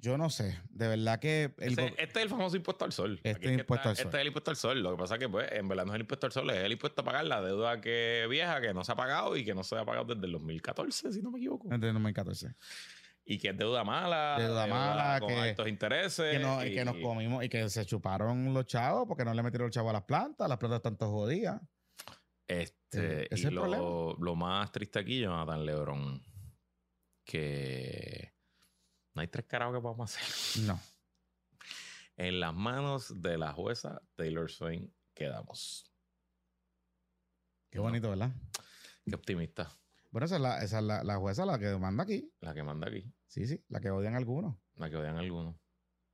S2: Yo no sé, de verdad que... El
S1: este es el famoso impuesto al sol.
S2: Este
S1: es
S2: impuesto
S1: está-
S2: al sol.
S1: Este es el impuesto al sol. Lo que pasa es que, pues, en verdad no es el impuesto al sol, es el impuesto a pagar la deuda que vieja, que no se ha pagado y que no se ha pagado desde el 2014, si no me equivoco.
S2: Desde 2014.
S1: Y que es deuda mala.
S2: Deuda mala,
S1: con
S2: que-
S1: altos intereses.
S2: Que, no-
S1: y-
S2: que nos comimos y que se chuparon los chavos porque no le metieron los chavos a las plantas. Las plantas están todas jodidas.
S1: Este,
S2: Ese es el
S1: lo,
S2: problema.
S1: lo más triste aquí, Jonathan Lebron, que no hay tres carajos que podamos hacer.
S2: No.
S1: En las manos de la jueza Taylor Swain quedamos.
S2: Qué bonito, ¿verdad?
S1: Qué optimista.
S2: Bueno, esa es, la, esa es la, la jueza la que manda aquí.
S1: La que manda aquí.
S2: Sí, sí, la que odian algunos.
S1: La que odian algunos.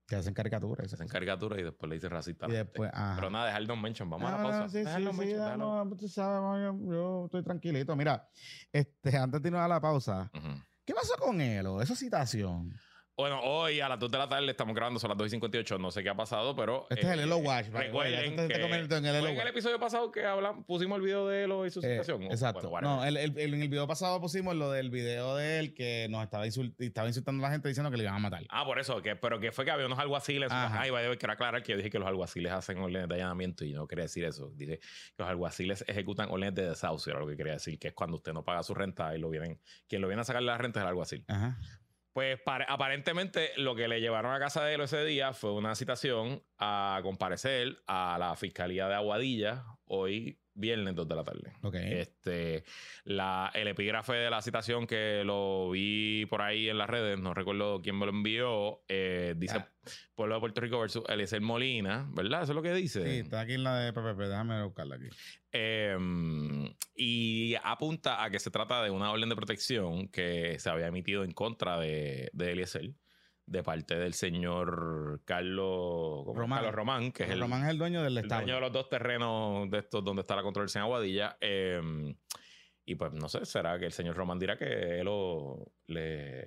S2: Que hacen caricaturas.
S1: Hacen caricaturas y después le dicen racista.
S2: Y después, ajá.
S1: Pero nada, dejar Don Mention. Vamos a la pausa.
S2: sí,
S1: Dejar
S2: sí, sí,
S1: Mention,
S2: ya
S1: déjalo.
S2: no, tú sabes, yo, estoy tranquilito. Mira, este, antes de irnos a la pausa. ¿qué pasó con él? o Esa citación.
S1: Bueno, hoy a las 2 de la tarde estamos grabando, son las 2 y 58. No sé qué ha pasado, pero.
S2: Este es el
S1: eh,
S2: Elo Watch. way, ya
S1: Recuerden que
S2: en el
S1: fue
S2: Elo
S1: en el
S2: Watch.
S1: episodio pasado que hablamos, pusimos el video de Elo y su
S2: Eh,
S1: situación.
S2: exacto.
S1: bueno,
S2: no, el, el- en el video pasado pusimos lo del video de él que nos estaba, insult- estaba insultando a la gente diciendo que le iban a matar.
S1: Ah, por eso, que, pero que fue que había unos alguaciles. Ay, vaya, quiero aclarar que yo dije que los alguaciles hacen órdenes de allanamiento y no quería decir eso. Dije que los alguaciles ejecutan órdenes de desahucio, era lo que quería decir, que es cuando usted no paga su renta y lo vienen, quien lo viene a sacar la renta es el alguacil.
S2: Ajá.
S1: Pues pare- aparentemente lo que le llevaron a casa de él ese día fue una citación a comparecer a la Fiscalía de Aguadilla hoy viernes 2 de la tarde.
S2: Ok.
S1: Este, la, el epígrafe de la citación que lo vi por ahí en las redes, no recuerdo quién me lo envió, eh, dice
S2: Ah.
S1: Pueblo de Puerto Rico versus Eliezer Molina, ¿verdad? Eso es lo que dice.
S2: Sí, está aquí en la de PPP. Déjame buscarla aquí.
S1: Eh, y apunta a que se trata de una orden de protección que se había emitido en contra de, de Eliezer de parte del señor Carlos.
S2: Román.
S1: Carlos Román, que es el,
S2: Román es el dueño del
S1: el
S2: estado.
S1: dueño de los dos terrenos de estos donde está la controversia en Aguadilla. Eh, y pues no sé, será que el señor Román dirá que él lo- le,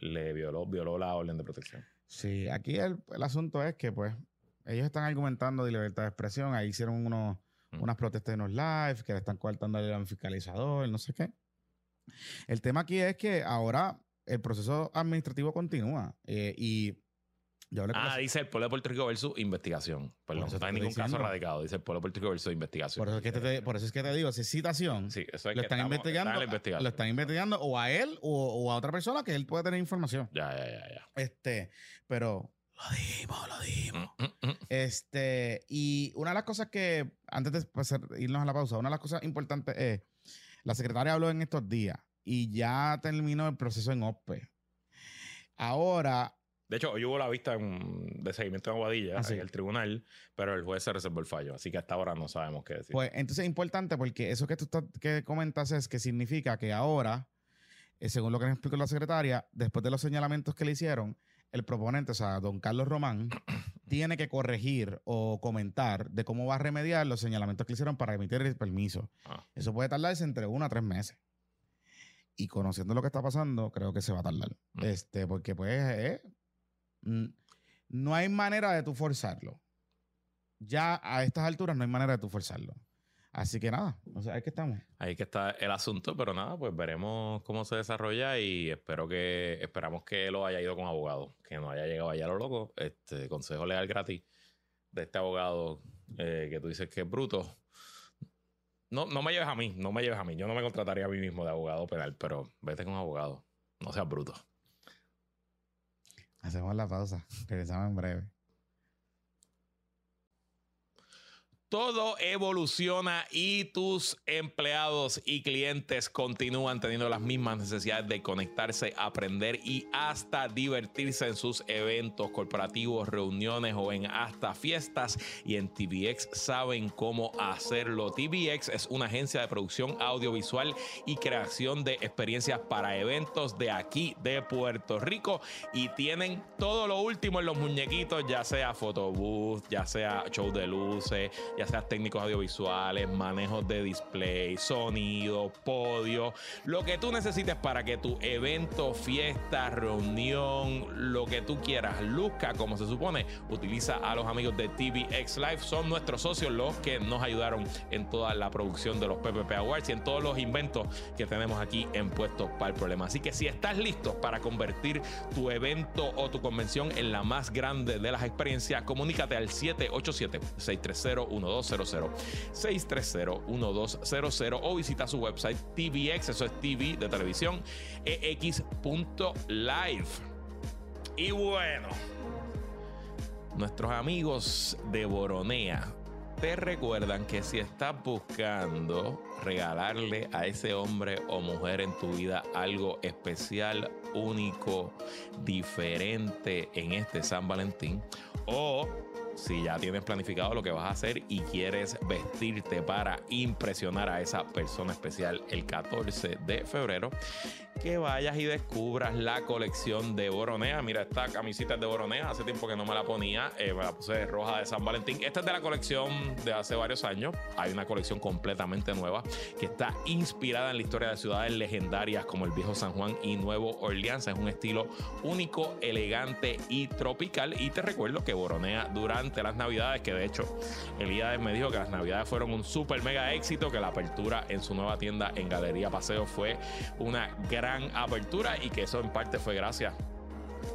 S1: le violó, violó la orden de protección.
S2: Sí, aquí el, el asunto es que, pues, ellos están argumentando de libertad de expresión. Ahí hicieron unos,
S1: Mm.
S2: unas protestas en los live que le están coartando al fiscalizador, no sé qué. El tema aquí es que ahora el proceso administrativo continúa eh, y yo hablé con
S1: Ah,
S2: la-
S1: dice el pueblo de Puerto Rico versus investigación. Perdón, no hay
S2: estoy
S1: ningún caso radicado. Dice el pueblo de Puerto Rico versus investigación.
S2: por, eso es que te, por eso es que te digo, si es citación,
S1: Sí, eso es
S2: lo
S1: que
S2: están
S1: estamos-
S2: investigando,
S1: está en
S2: lo están investigando o a él o, o a otra persona que él puede tener información.
S1: Ya, ya, ya, ya.
S2: Este, pero lo dimos, lo dimos.
S1: Mm, mm, mm.
S2: Este, y una de las cosas que, antes de pasar- irnos a la pausa, una de las cosas importantes es, la secretaria habló en estos días y ya terminó el proceso en OSPE. Ahora,
S1: De hecho, hoy hubo la vista en- de seguimiento en Aguadilla,
S2: Ah,
S1: en el tribunal, pero el juez se reservó el fallo. Así que hasta ahora no sabemos qué decir.
S2: pues entonces es importante porque eso que tú que comentas es que significa que ahora, eh, según lo que nos explicó la secretaria, después de los señalamientos que le hicieron, el proponente, o sea, don Carlos Román, <coughs> tiene que corregir o comentar de cómo va a remediar los señalamientos que le hicieron para emitir el permiso.
S1: Ah.
S2: Eso puede tardarse entre uno a tres meses. Y conociendo lo que está pasando, creo que se va a tardar.
S1: Mm.
S2: Este, porque pues eh, no hay manera de tú forzarlo. Ya a estas alturas no hay manera de tú forzarlo. Así que nada, o sea, es que estamos.
S1: Ahí que está el asunto, pero nada, pues veremos cómo se desarrolla y espero que, esperamos que lo haya ido con abogado, que no haya llegado allá a lo loco. Este consejo legal gratis de este abogado eh, que tú dices que es bruto. No, no me lleves a mí, no me lleves a mí. Yo no me contrataría a mí mismo de abogado penal, pero vete con abogado. No seas bruto.
S2: Hacemos la pausa. Regresamos en breve.
S1: Todo evoluciona y tus empleados y clientes continúan teniendo las mismas necesidades de conectarse, aprender y hasta divertirse en sus eventos corporativos, reuniones o en hasta fiestas. Y en TVX saben cómo hacerlo. TVX es una agencia de producción audiovisual y creación de experiencias para eventos de aquí, de Puerto Rico. Y tienen todo lo último en los muñequitos, ya sea photobooth, ya sea show de luces, ya sea técnicos audiovisuales, manejos de display, sonido, podio, lo que tú necesites para que tu evento, fiesta, reunión, lo que tú quieras, luzca como se supone. Utiliza a los amigos de TVX Live, son nuestros socios los que nos ayudaron en toda la producción de los PPP Awards y en todos los inventos que tenemos aquí en Puestos para el Problema. Así que si estás listo para convertir tu evento o tu convención en la más grande de las experiencias, comunícate al 787-630-1200. 630-1200 o visita su website TVX, eso es TV de televisión, ex.live. Y bueno, nuestros amigos de Boronea te recuerdan que si estás buscando regalarle a ese hombre o mujer en tu vida algo especial, único, diferente en este San Valentín, o si ya tienes planificado lo que vas a hacer y quieres vestirte para impresionar a esa persona especial el 14 de febrero, que vayas y descubras la colección de Boronea. Mira, esta camisita es de Boronea. Hace tiempo que no me la ponía. Eh, me la puse roja de San Valentín. Esta es de la colección de hace varios años. Hay una colección completamente nueva que está inspirada en la historia de ciudades legendarias como el viejo San Juan y Nuevo Orleans. Es un estilo único, elegante y tropical. Y te recuerdo que Boronea durante las navidades, que de hecho Elías me dijo que las navidades fueron un super mega éxito, que la apertura en su nueva tienda en Galería Paseo fue una gran apertura y que eso en parte fue gracias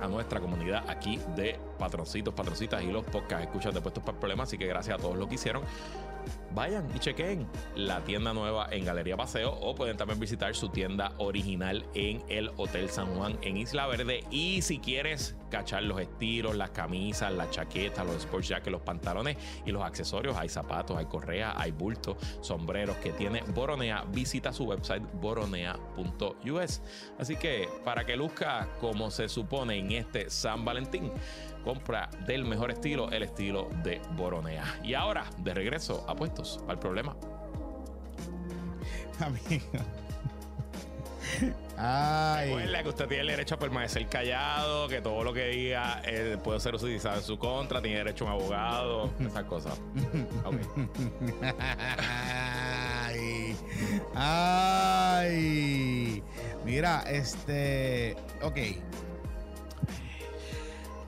S1: a nuestra comunidad aquí de patroncitos, patroncitas y los podcasts escuchas de puestos para problemas. Así que gracias a todos los que hicieron vayan y chequen la tienda nueva en Galería Paseo o pueden también visitar su tienda original en el Hotel San Juan en Isla Verde. Y si quieres cachar los estilos, las camisas, las chaquetas, los sports jackets, los pantalones y los accesorios, hay zapatos, hay correas, hay bultos, sombreros que tiene Boronea, visita su website boronea.us. Así que para que luzca como se supone en este San Valentín, compra del mejor estilo, el estilo de Boronea. Y ahora, de regreso a puestos al problema. <laughs>
S2: Amigo. Ay.
S1: Recuerda que usted tiene el derecho a permanecer callado, que todo lo que diga eh, puede ser utilizado en su contra, tiene derecho a un abogado, esas cosas. Ok. <laughs>
S2: Ay. Ay. Mira, este. Ok.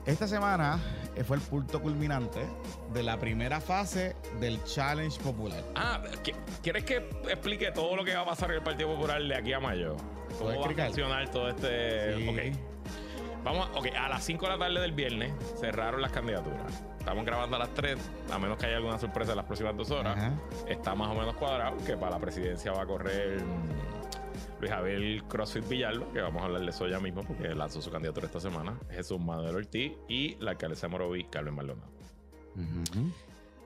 S2: Esta semana eh, fue el punto culminante de la primera fase del Challenge Popular.
S1: Ah, ¿qui- ¿quieres que explique todo lo que va a pasar en el Partido Popular de aquí a mayo? ¿Cómo
S2: ¿Puedes
S1: va a funcionar todo este...?
S2: Sí.
S1: Ok. Vamos, a- ok, a las 5 de la tarde del viernes cerraron las candidaturas. Estamos grabando a las 3, a menos que haya alguna sorpresa en las próximas dos horas.
S2: Ajá.
S1: Está más o menos cuadrado que para la presidencia va a correr mm, Luis Javier CrossFit Villalba, que vamos a hablar de eso ya mismo porque lanzó su candidatura esta semana. Jesús Manuel Ortiz y la alcaldesa de Moroví, Carmen Maldonado.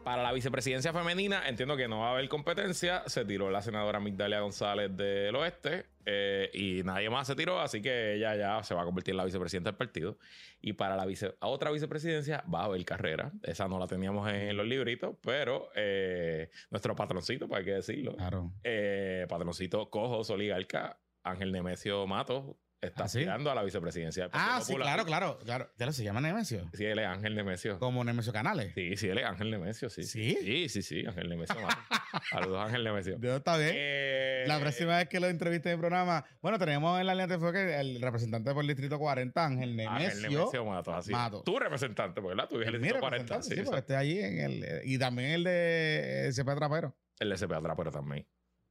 S1: Para la vicepresidencia femenina, entiendo que no va a haber competencia. Se tiró la senadora Migdalia González del Oeste eh, y nadie más se tiró, así que ella ya se va a convertir en la vicepresidenta del partido. Y para la vice- a otra vicepresidencia va a haber carrera. Esa no la teníamos en los libritos, pero eh, nuestro patroncito, pues hay que decirlo,
S2: Claro.
S1: eh, patroncito cojo, oligarca, Ángel Nemesio Matos, está
S2: ¿Ah, sí?
S1: aspirando a la vicepresidencia
S2: Ah, sí,
S1: Popular.
S2: claro, claro, claro. Ya lo se llama Nemesio.
S1: Sí, él es Ángel Nemesio.
S2: Como Nemesio Canales.
S1: Sí, sí, él es Ángel Nemesio, sí.
S2: ¿Sí?
S1: Sí, sí, sí, Ángel Nemesio. <laughs> Saludos, Ángel Nemesio.
S2: Yo, está bien.
S1: Eh,
S2: La próxima vez que lo entreviste en el programa, bueno, tenemos en la línea que el representante por el distrito 40, Ángel
S1: Ángel
S2: Nemesio.
S1: Nemesio Matos, así.
S2: Matos.
S1: Tu representante, porque. Tú eres el distrito 40.
S2: representante,
S1: Sí,
S2: sí, porque esté allí en el. Y también el de CP Trapero.
S1: El SP atrás, pero también.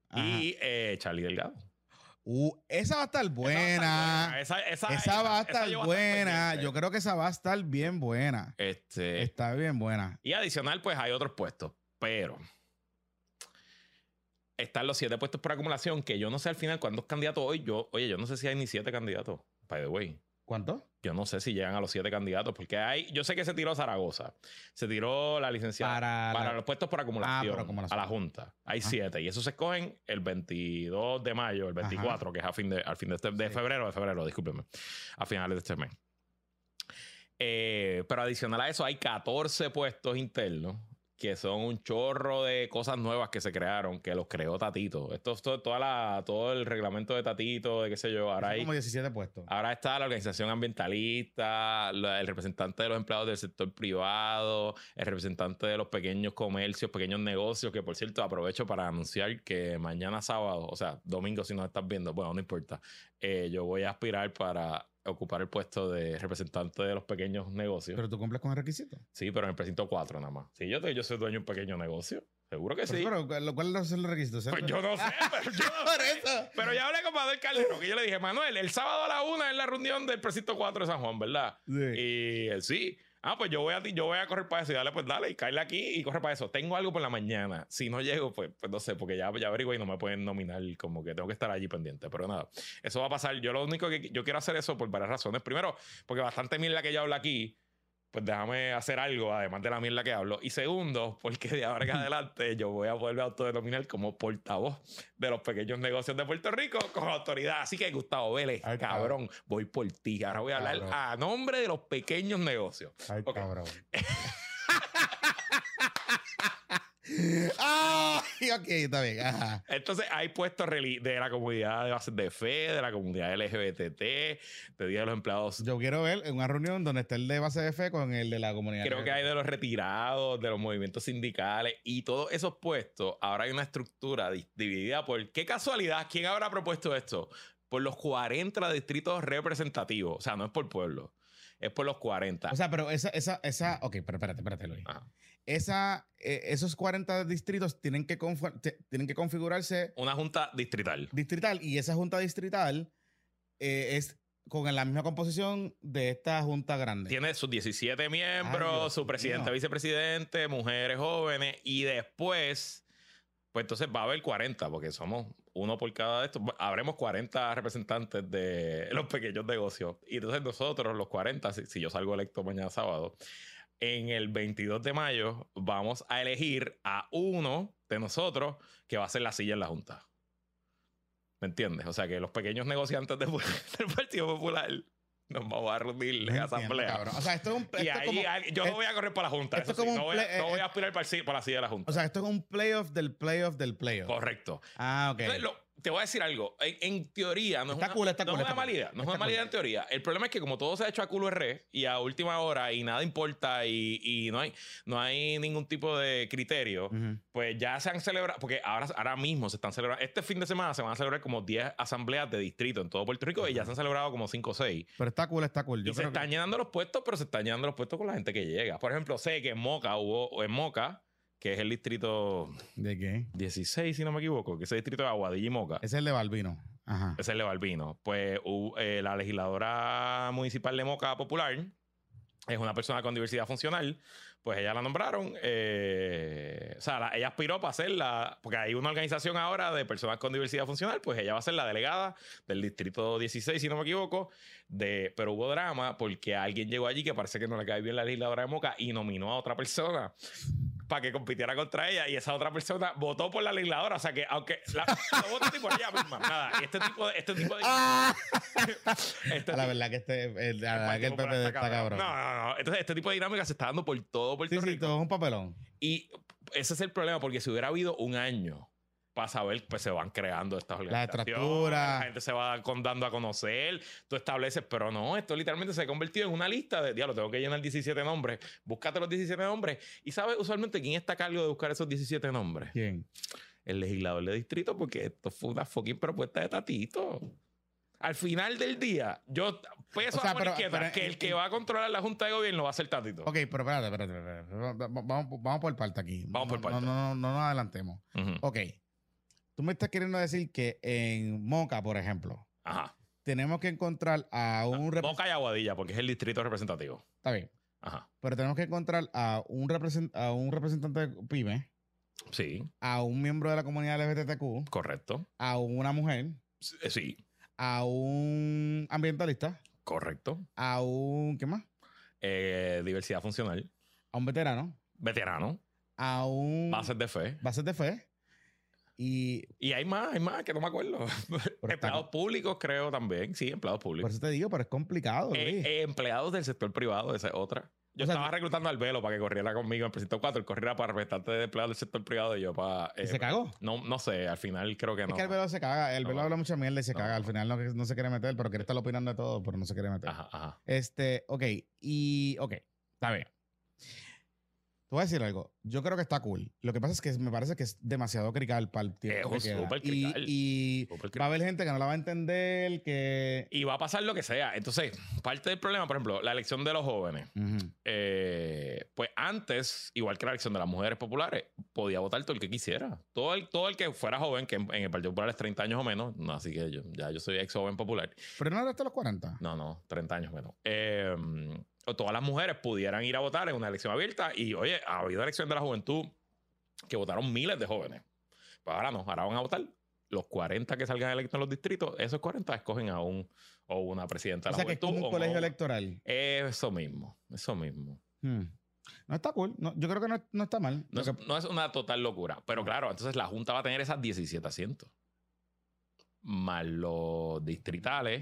S2: Ajá.
S1: Y eh, Charlie Delgado.
S2: Uh, esa va a estar buena.
S1: Esa, esa,
S2: Esa va a estar buena. Yo creo que esa va a estar bien buena.
S1: Este,
S2: Está bien buena.
S1: Y adicional, pues hay otros puestos. Pero están los siete puestos por acumulación, que yo no sé al final cuántos candidatos hoy. Yo, oye, yo no sé si hay ni siete candidatos. By the way.
S2: ¿Cuánto?
S1: Yo no sé si llegan a los siete candidatos, porque hay, yo sé que se tiró Zaragoza, se tiró la licenciada
S2: Para
S1: para,
S2: la-
S1: los puestos por acumulación,
S2: Ah, por acumulación.
S1: a la Junta. Hay
S2: Ah.
S1: siete y esos se escogen el 22 de mayo, el 24, que es a fin de, al fin de, este- de
S2: Sí.
S1: febrero, de febrero, discúlpenme, a finales de este mes. Eh, pero adicional a eso, hay 14 puestos internos que son un chorro de cosas nuevas que se crearon, que los creó Tatito. Esto es todo, toda la, todo el reglamento de Tatito, de qué sé yo. Ahora hay
S2: como 17 puestos.
S1: Ahora está la organización ambientalista, la- el representante de los empleados del sector privado, el representante de los pequeños comercios, pequeños negocios, que por cierto aprovecho para anunciar que mañana sábado, o sea, domingo si nos estás viendo, bueno, no importa, eh, yo voy a aspirar para ocupar el puesto de representante de los pequeños negocios.
S2: Pero tú cumples con el requisito.
S1: sí, pero en el precinto 4 nada más. Sí, yo, te- yo soy dueño de un pequeño negocio, seguro que
S2: Pero,
S1: sí.
S2: pero, ¿cuál- ¿cuáles son los requisitos?
S1: Pues yo no sé, <laughs> pero yo no sé. Pero ya hablé con Manuel Caldero, que yo le dije, Manuel, el sábado a la una es la reunión del precinto 4 de San Juan, ¿verdad?
S2: Sí.
S1: Y él sí. Ah, pues yo voy a ti, yo voy a correr para eso. Y dale, pues dale, y caerle aquí y corre para eso. Tengo algo por la mañana. Si no llego, pues, pues no sé, porque ya, ya averiguo y no me pueden nominar, como que tengo que estar allí pendiente. Pero nada, eso va a pasar. Yo lo único que yo quiero hacer eso por varias razones. Primero, porque bastante mierda que yo hablo aquí, pues déjame hacer algo, además de la mierda que hablo. Y segundo, porque de ahora en <laughs> adelante yo voy a poderme autodenominar como portavoz de los pequeños negocios de Puerto Rico con autoridad. Así que, Gustavo Vélez,
S2: Ay,
S1: cabrón, voy por ti. Ahora voy a hablar
S2: Cabrón.
S1: a nombre de los pequeños negocios.
S2: Ay, cabrón. <laughs> ¡Ah! Ok, está bien. Ajá.
S1: Entonces hay puestos de la comunidad de bases de fe, de la comunidad LGBT, de Día de los Empleados.
S2: Yo quiero ver en una reunión donde esté el de base de fe con el de la comunidad.
S1: Creo que hay de los retirados, de los movimientos sindicales y todos esos puestos. Ahora hay una estructura di- dividida por qué casualidad. ¿Quién habrá propuesto esto? Por los 40 distritos representativos. O sea, no es por pueblo, es por los 40.
S2: O sea, pero esa, esa, esa. Ok, pero espérate, espérate, Luis.
S1: Ajá.
S2: Esa, eh, esos 40 distritos tienen que, tienen que configurarse
S1: Una junta distrital.
S2: distrital y esa junta distrital eh, es con la misma composición de esta junta grande.
S1: Tiene sus 17
S2: Ay,
S1: miembros, su presidente,
S2: mío.
S1: vicepresidente, mujeres jóvenes y después, pues entonces va a haber 40 porque somos uno por cada de estos. Habremos 40 representantes de <laughs> los pequeños negocios. Y entonces nosotros, los 40, si, si yo salgo electo mañana sábado, en el 22 de mayo vamos a elegir a uno de nosotros que va a ser la silla en la Junta. ¿Me entiendes? O sea que los pequeños negociantes de- <laughs> del Partido Popular nos vamos a reunir en
S2: entiendo,
S1: asamblea.
S2: cabrón. O sea, esto es un.
S1: Y
S2: esto es
S1: ahí
S2: como-
S1: hay- yo
S2: es-
S1: no voy a correr para la Junta.
S2: esto
S1: eso
S2: es como
S1: sí, no, voy a,
S2: play-
S1: no voy a
S2: eh,
S1: aspirar para, el sí- para la silla de la Junta.
S2: o sea, esto es un playoff del playoff del playoff.
S1: Correcto.
S2: Ah, ok.
S1: Entonces, lo- te voy a decir algo. En, en teoría, no es
S2: Está
S1: una,
S2: cool, está
S1: no
S2: cool,
S1: es una
S2: está
S1: mala
S2: cool.
S1: idea. No es una mala
S2: cool.
S1: idea en teoría. El problema es que como todo se ha hecho a culo R y a última hora y nada importa y, y no, hay, no hay ningún tipo de criterio,
S2: Ujú.
S1: pues ya se han celebrado, porque ahora, ahora mismo se están celebrando, este fin de semana se van a celebrar como 10 asambleas de distrito en todo Puerto Rico y ya se han celebrado como 5 o 6.
S2: Pero está cool, está cool. Yo
S1: y se
S2: creo que-
S1: están llenando los puestos, pero se están llenando los puestos con la gente que llega. Por ejemplo, sé que en Moca hubo, o en Moca, que es el distrito
S2: ¿De qué?
S1: 16, si no me equivoco, que es el distrito de Aguadilla y Moca.
S2: Es el de Balbino. Ajá.
S1: Es el de Balbino. Pues eh, la legisladora municipal de Moca Popular es una persona con diversidad funcional. Pues ella la nombraron. eh, o sea, la- ella aspiró para ser la. Porque hay una organización ahora de personas con diversidad funcional. Pues ella va a ser la delegada del distrito 16, si no me equivoco. De, pero hubo drama porque alguien llegó allí que parece que no le cae bien la legisladora de Moca y nominó a otra persona para que compitiera contra ella y esa otra persona votó por la legisladora. O sea que, aunque la, no votó ni por ella misma, nada. Y este tipo de. Este tipo de
S2: ¡Ah! <laughs>
S1: este
S2: la
S1: tipo-
S2: verdad que este, el, la verdad que
S1: Partido
S2: el PP
S1: Popular
S2: está cabrón.
S1: No, no, no. Entonces, este tipo de dinámica se está dando por todo Puerto
S2: sí, sí,
S1: Rico.
S2: todo es un papelón.
S1: Y ese es el problema, porque si hubiera habido un año para saber, pues se van creando estas organizaciones.
S2: estructura.
S1: La gente se va con- dando a conocer. Tú estableces, pero no, esto literalmente se ha convertido en una lista de, diablo, tengo que llenar 17 nombres. Búscate los 17 nombres. ¿Y sabes usualmente quién está a cargo de buscar esos 17 nombres?
S2: ¿Quién?
S1: el legislador de distrito porque esto fue una fucking propuesta de Tatito. Al final del día, yo peso
S2: O sea,
S1: a
S2: pero-
S1: izquierda
S2: pero-
S1: que el que va a controlar la Junta de Gobierno va a ser Tatito.
S2: Ok, pero espérate, espérate, espérate. Va- va- Vamos, vamos por parte aquí.
S1: Vamos por parte.
S2: No, no, no, no nos adelantemos. Ok. Tú me estás queriendo decir que en Moca, por ejemplo,
S1: Ajá.
S2: tenemos que encontrar a un representante.
S1: Moca y Aguadilla, porque es el distrito representativo.
S2: Está bien.
S1: Ajá.
S2: Pero tenemos que encontrar a un, represent- a un representante de PYME,
S1: Sí,
S2: a un miembro de la comunidad LGBTQ,
S1: correcto.
S2: a una mujer,
S1: Sí, eh, Sí,
S2: a un ambientalista,
S1: correcto.
S2: a un. ¿Qué más?
S1: Eh, diversidad funcional.
S2: A un veterano,
S1: Veterano.
S2: a un.
S1: Bases de fe.
S2: bases de fe. Y
S1: Y hay más, hay más que no me acuerdo. <laughs>
S2: está-
S1: empleados públicos, creo también. Sí, empleados
S2: por
S1: públicos.
S2: eso te digo, pero es complicado.
S1: Eh, eh, empleados del sector privado, esa es otra. Yo
S2: O
S1: estaba reclutando al Velo para que corriera conmigo en Precinto 4. Él corriera para representante de empleados del sector privado y yo para.
S2: ¿Y
S1: eh,
S2: se cagó?
S1: No, no sé, al final creo que
S2: Es
S1: no.
S2: que el velo se caga. El
S1: No.
S2: velo habla mucha mierda y se
S1: No.
S2: caga. Al final no, no se quiere meter, pero quiere estar opinando de todo, pero no se quiere meter.
S1: Ajá, ajá.
S2: Este, ok. Y, ok. Está bien. Te voy a decir algo. Yo creo que está cool. Lo que pasa es que me parece que es demasiado crical para el tiempo
S1: Es
S2: que queda. Y, y va a haber gente que no la va a entender, que...
S1: Y va a pasar lo que sea. Entonces, parte del problema, por ejemplo, la elección de los jóvenes. Eh, pues antes, igual que la elección de las mujeres populares, podía votar todo el que quisiera. Todo el, todo el que fuera joven, que en, en el Partido Popular es 30 años o menos. No, así que yo, ya yo soy ex joven popular.
S2: Pero no era hasta los 40.
S1: No, no, 30 años menos. Eh, o todas las mujeres pudieran ir a votar en una elección abierta. Y oye, ha habido elección de la juventud que votaron miles de jóvenes. Pues ahora no, ahora van a votar los 40 que salgan electos en los distritos. Esos 40 escogen a un o una presidenta
S2: O
S1: de
S2: sea
S1: la
S2: que es
S1: juventud.
S2: como un colegio electoral.
S1: Eso mismo, eso mismo.
S2: Hmm. No está cool. No, yo creo que no, no está mal.
S1: No es,
S2: que-
S1: no es una total locura. Pero claro, entonces la Junta va a tener esas 17 asientos. Más los distritales.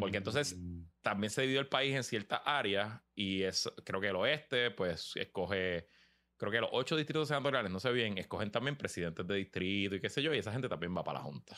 S1: Porque entonces-
S2: Mm.
S1: también se dividió el país en ciertas áreas y es, creo que el oeste, pues escoge creo que los ocho distritos senatoriales, no sé bien, escogen también presidentes de distrito y qué sé yo, y esa gente también va para la Junta.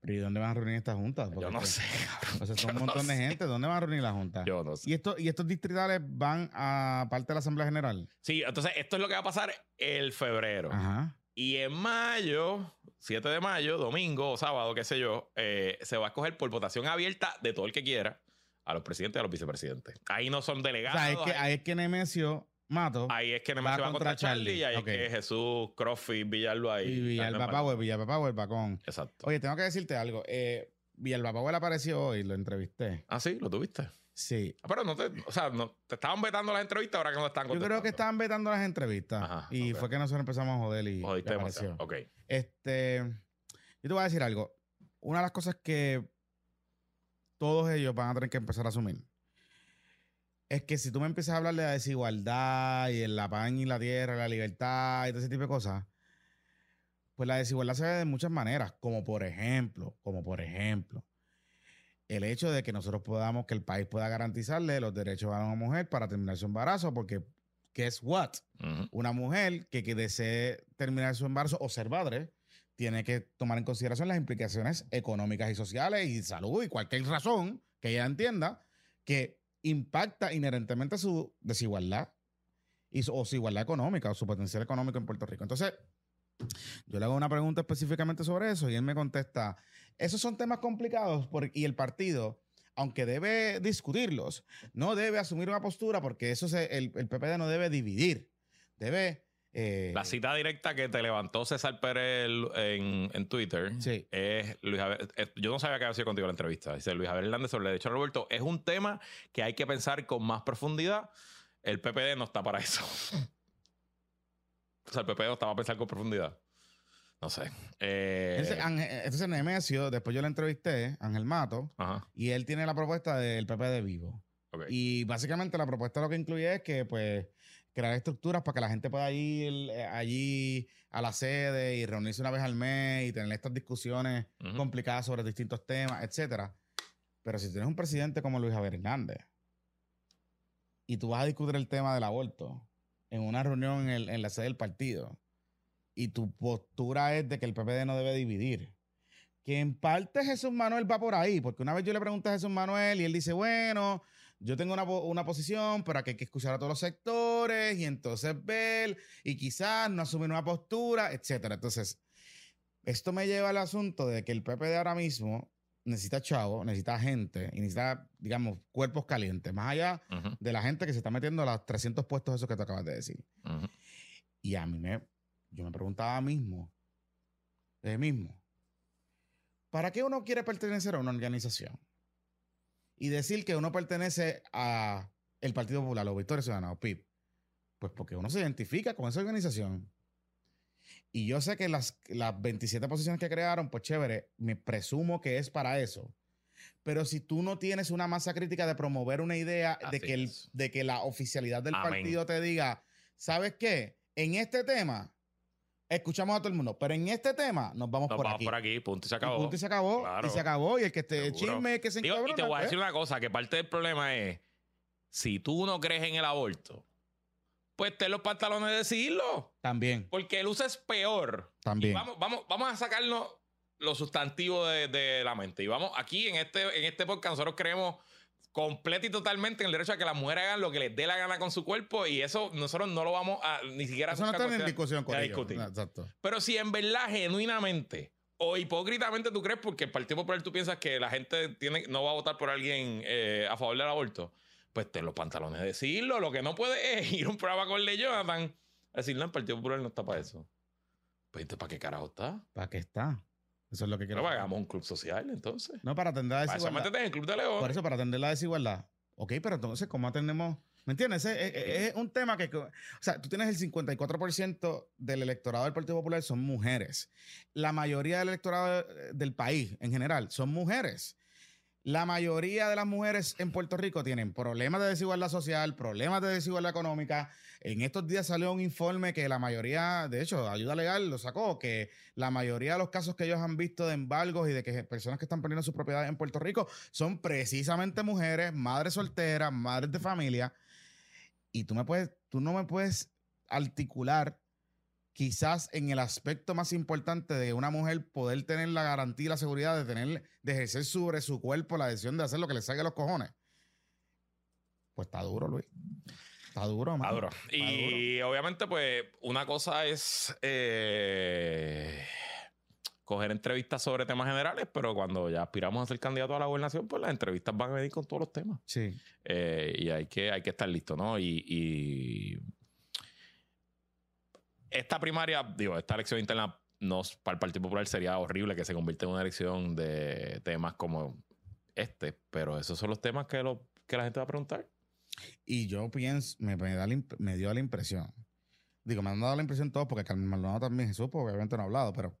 S2: ¿Pero y dónde van a reunir estas juntas?
S1: Yo no sé. <laughs>
S2: O sea, son un
S1: no
S2: montón de gente. ¿Dónde van a reunir la junta?
S1: Yo no sé.
S2: ¿Y, esto, ¿Y estos distritales van a parte de la Asamblea General?
S1: Sí, entonces esto es lo que va a pasar el febrero.
S2: Ajá.
S1: Y en mayo, 7 de mayo, domingo o sábado, qué sé yo, eh, se va a escoger por votación abierta de todo el que quiera a los presidentes y a los vicepresidentes. Ahí no son
S2: O
S1: delegados.
S2: sea, es que,
S1: ahí,
S2: ahí es que Nemesio Mato
S1: ahí es que Nemesio va,
S2: contra
S1: contra Charlie, y ahí es que Jesús, Crossfit, Villalba y...
S2: y Villalba Power, Villalba Power va con...
S1: Exacto.
S2: Oye, tengo que decirte algo. Eh, Villalba Power apareció hoy, lo entrevisté.
S1: Ah, sí, lo tuviste.
S2: Sí.
S1: Ah, Pero no te, o sea, no, te estaban vetando las entrevistas ahora que no están
S2: Yo creo que estaban vetando las entrevistas.
S1: Ajá,
S2: y fue que nosotros empezamos a joder y,
S1: Jodiste demasiado. Ok.
S2: Este, yo te voy a decir algo. Una de las cosas que todos ellos van a tener que empezar a asumir es que si tú me empiezas a hablar de la desigualdad y el la pan y la tierra, la libertad y todo ese tipo de cosas, pues la desigualdad se ve de muchas maneras, como por ejemplo, como por ejemplo, el hecho de que nosotros podamos, que el país pueda garantizarle los derechos a una mujer para terminar su embarazo, porque guess what?
S1: Ujú.
S2: Una mujer que, que desee terminar su embarazo o ser madre tiene que tomar en consideración las implicaciones económicas y sociales y salud y cualquier razón que ella entienda que impacta inherentemente su desigualdad y su, o su igualdad económica o su potencial económico en Puerto Rico. Entonces, yo le hago una pregunta específicamente sobre eso y él me contesta, esos son temas complicados por- y el partido, aunque debe discutirlos, no debe asumir una postura porque eso se, el, el PPD no debe dividir, debe... eh,
S1: La cita directa que te levantó César Pérez en, en Twitter
S2: Sí.
S1: es Luis Javier. es- Yo no sabía que había sido contigo la entrevista. Dice Luis Javier Hernández sobre el derecho a Roberto. Es un tema que hay que pensar con más profundidad. El PPD no está para eso. <laughs> o sea, el PPD no está para pensar con profundidad. No sé. Eh,
S2: Entonces, Ángel- entonces Nemesio, después yo le entrevisté, Ángel Mato,
S1: ajá.
S2: y él tiene la propuesta del PPD vivo.
S1: ok.
S2: Y básicamente la propuesta lo que incluye es que, pues, crear estructuras para que la gente pueda ir eh, allí a la sede y reunirse una vez al mes y tener estas discusiones complicadas sobre distintos temas, etcétera. Pero si tienes un presidente como Luis Javier Hernández y tú vas a discutir el tema del aborto en una reunión en, el- en la sede del partido y tu postura es de que el PPD no debe dividir, que en parte Jesús Manuel va por ahí, porque una vez yo le pregunté a Jesús Manuel y él dice, bueno, yo tengo una, una posición, pero aquí hay que escuchar a todos los sectores y entonces ver y quizás no asumir una postura, etcétera. Entonces, esto me lleva al asunto de que el PPD ahora mismo necesita chavo, necesita gente y necesita, digamos, cuerpos calientes, más allá de la gente que se está metiendo a los 300 puestos esos que te acabas de decir. Y a mí me, yo me preguntaba mismo, de mismo, ¿para qué uno quiere pertenecer a una organización? Y decir que uno pertenece a el Partido Popular o Victoria Ciudadana o PIB. Pues porque uno se identifica con esa organización. Y yo sé que las, las 27 posiciones que crearon, pues chévere, me presumo que es para eso. Pero si tú no tienes una masa crítica de promover una idea de que, el- de que la oficialidad del
S1: Amén.
S2: partido te diga, ¿sabes qué? En este tema, escuchamos a todo el mundo, pero en este tema nos vamos
S1: Nos
S2: por
S1: vamos
S2: aquí.
S1: por aquí, punto y se
S2: Y
S1: acabó.
S2: punto y se acabó.
S1: Claro.
S2: Y se acabó. Y el que esté
S1: Seguro.
S2: chisme, el que se
S1: Digo, y te voy a
S2: pues,
S1: decir una cosa, que parte del problema es, si tú no crees en el aborto, pues ten los pantalones de decirlo.
S2: También,
S1: Porque el uso es peor. Y
S2: también.
S1: vamos, vamos, vamos a sacarnos los sustantivos de, de la mente. Y vamos, aquí en este, en este podcast nosotros creemos completa y totalmente en el derecho a que las mujeres hagan lo que les dé la gana con su cuerpo y eso nosotros no lo vamos a ni siquiera
S2: Eso no está en discusión con
S1: a
S2: ellos.
S1: discutir.
S2: Exacto.
S1: Pero si en verdad, genuinamente o hipócritamente tú crees, porque el Partido Popular tú piensas que la gente tiene, no va a votar por alguien eh, a favor del aborto, pues ten los pantalones de decirlo. Lo que no puede <laughs> es ir a un programa con Ley Jonathan a decir, no, el Partido Popular no está para eso. Pues entonces, ¿para qué carajo está?
S2: ¿Para qué está? Eso es lo que quiero.
S1: Pero hagamos un club social, entonces.
S2: No, para atender la
S1: Para eso
S2: desigualdad.
S1: métete en el Club de León.
S2: Por eso, para atender la desigualdad. Ok, pero entonces, ¿cómo atendemos? ¿Me entiendes? Es, es- es un tema que, que- O sea, tú tienes el 54% del electorado del Partido Popular son mujeres. La mayoría del electorado eh, del país en general son mujeres. La mayoría de las mujeres en Puerto Rico tienen problemas de desigualdad social, problemas de desigualdad económica. En estos días salió un informe que la mayoría, de hecho, Ayuda Legal lo sacó, que la mayoría de los casos que ellos han visto de embargos y de que personas que están perdiendo sus propiedades en Puerto Rico son precisamente mujeres, madres solteras, madres de familia. Y tú me puedes, tú no me puedes articular quizás en el aspecto más importante de una mujer poder tener la garantía y la seguridad de tener, de ejercer sobre su cuerpo la decisión de hacer lo que le salga a los cojones. Pues está duro, Luis. Está duro,
S1: Está
S2: mano.
S1: duro.
S2: Está
S1: Y obviamente, pues, una cosa es eh, coger entrevistas sobre temas generales, pero cuando ya aspiramos a ser candidato a la gobernación, pues las entrevistas van a venir con todos los temas.
S2: Sí.
S1: Eh, y hay que, hay que estar listo, ¿no? Y, y esta primaria, digo, esta elección interna para el Partido Popular sería horrible que se convierta en una elección de temas como este, pero esos son los temas que, lo, que la gente va a preguntar.
S2: Y yo pienso, me, da la me dio la impresión. Digo, me han dado la impresión todos, porque Carmen Maldonado también Jesús, porque obviamente no ha hablado, pero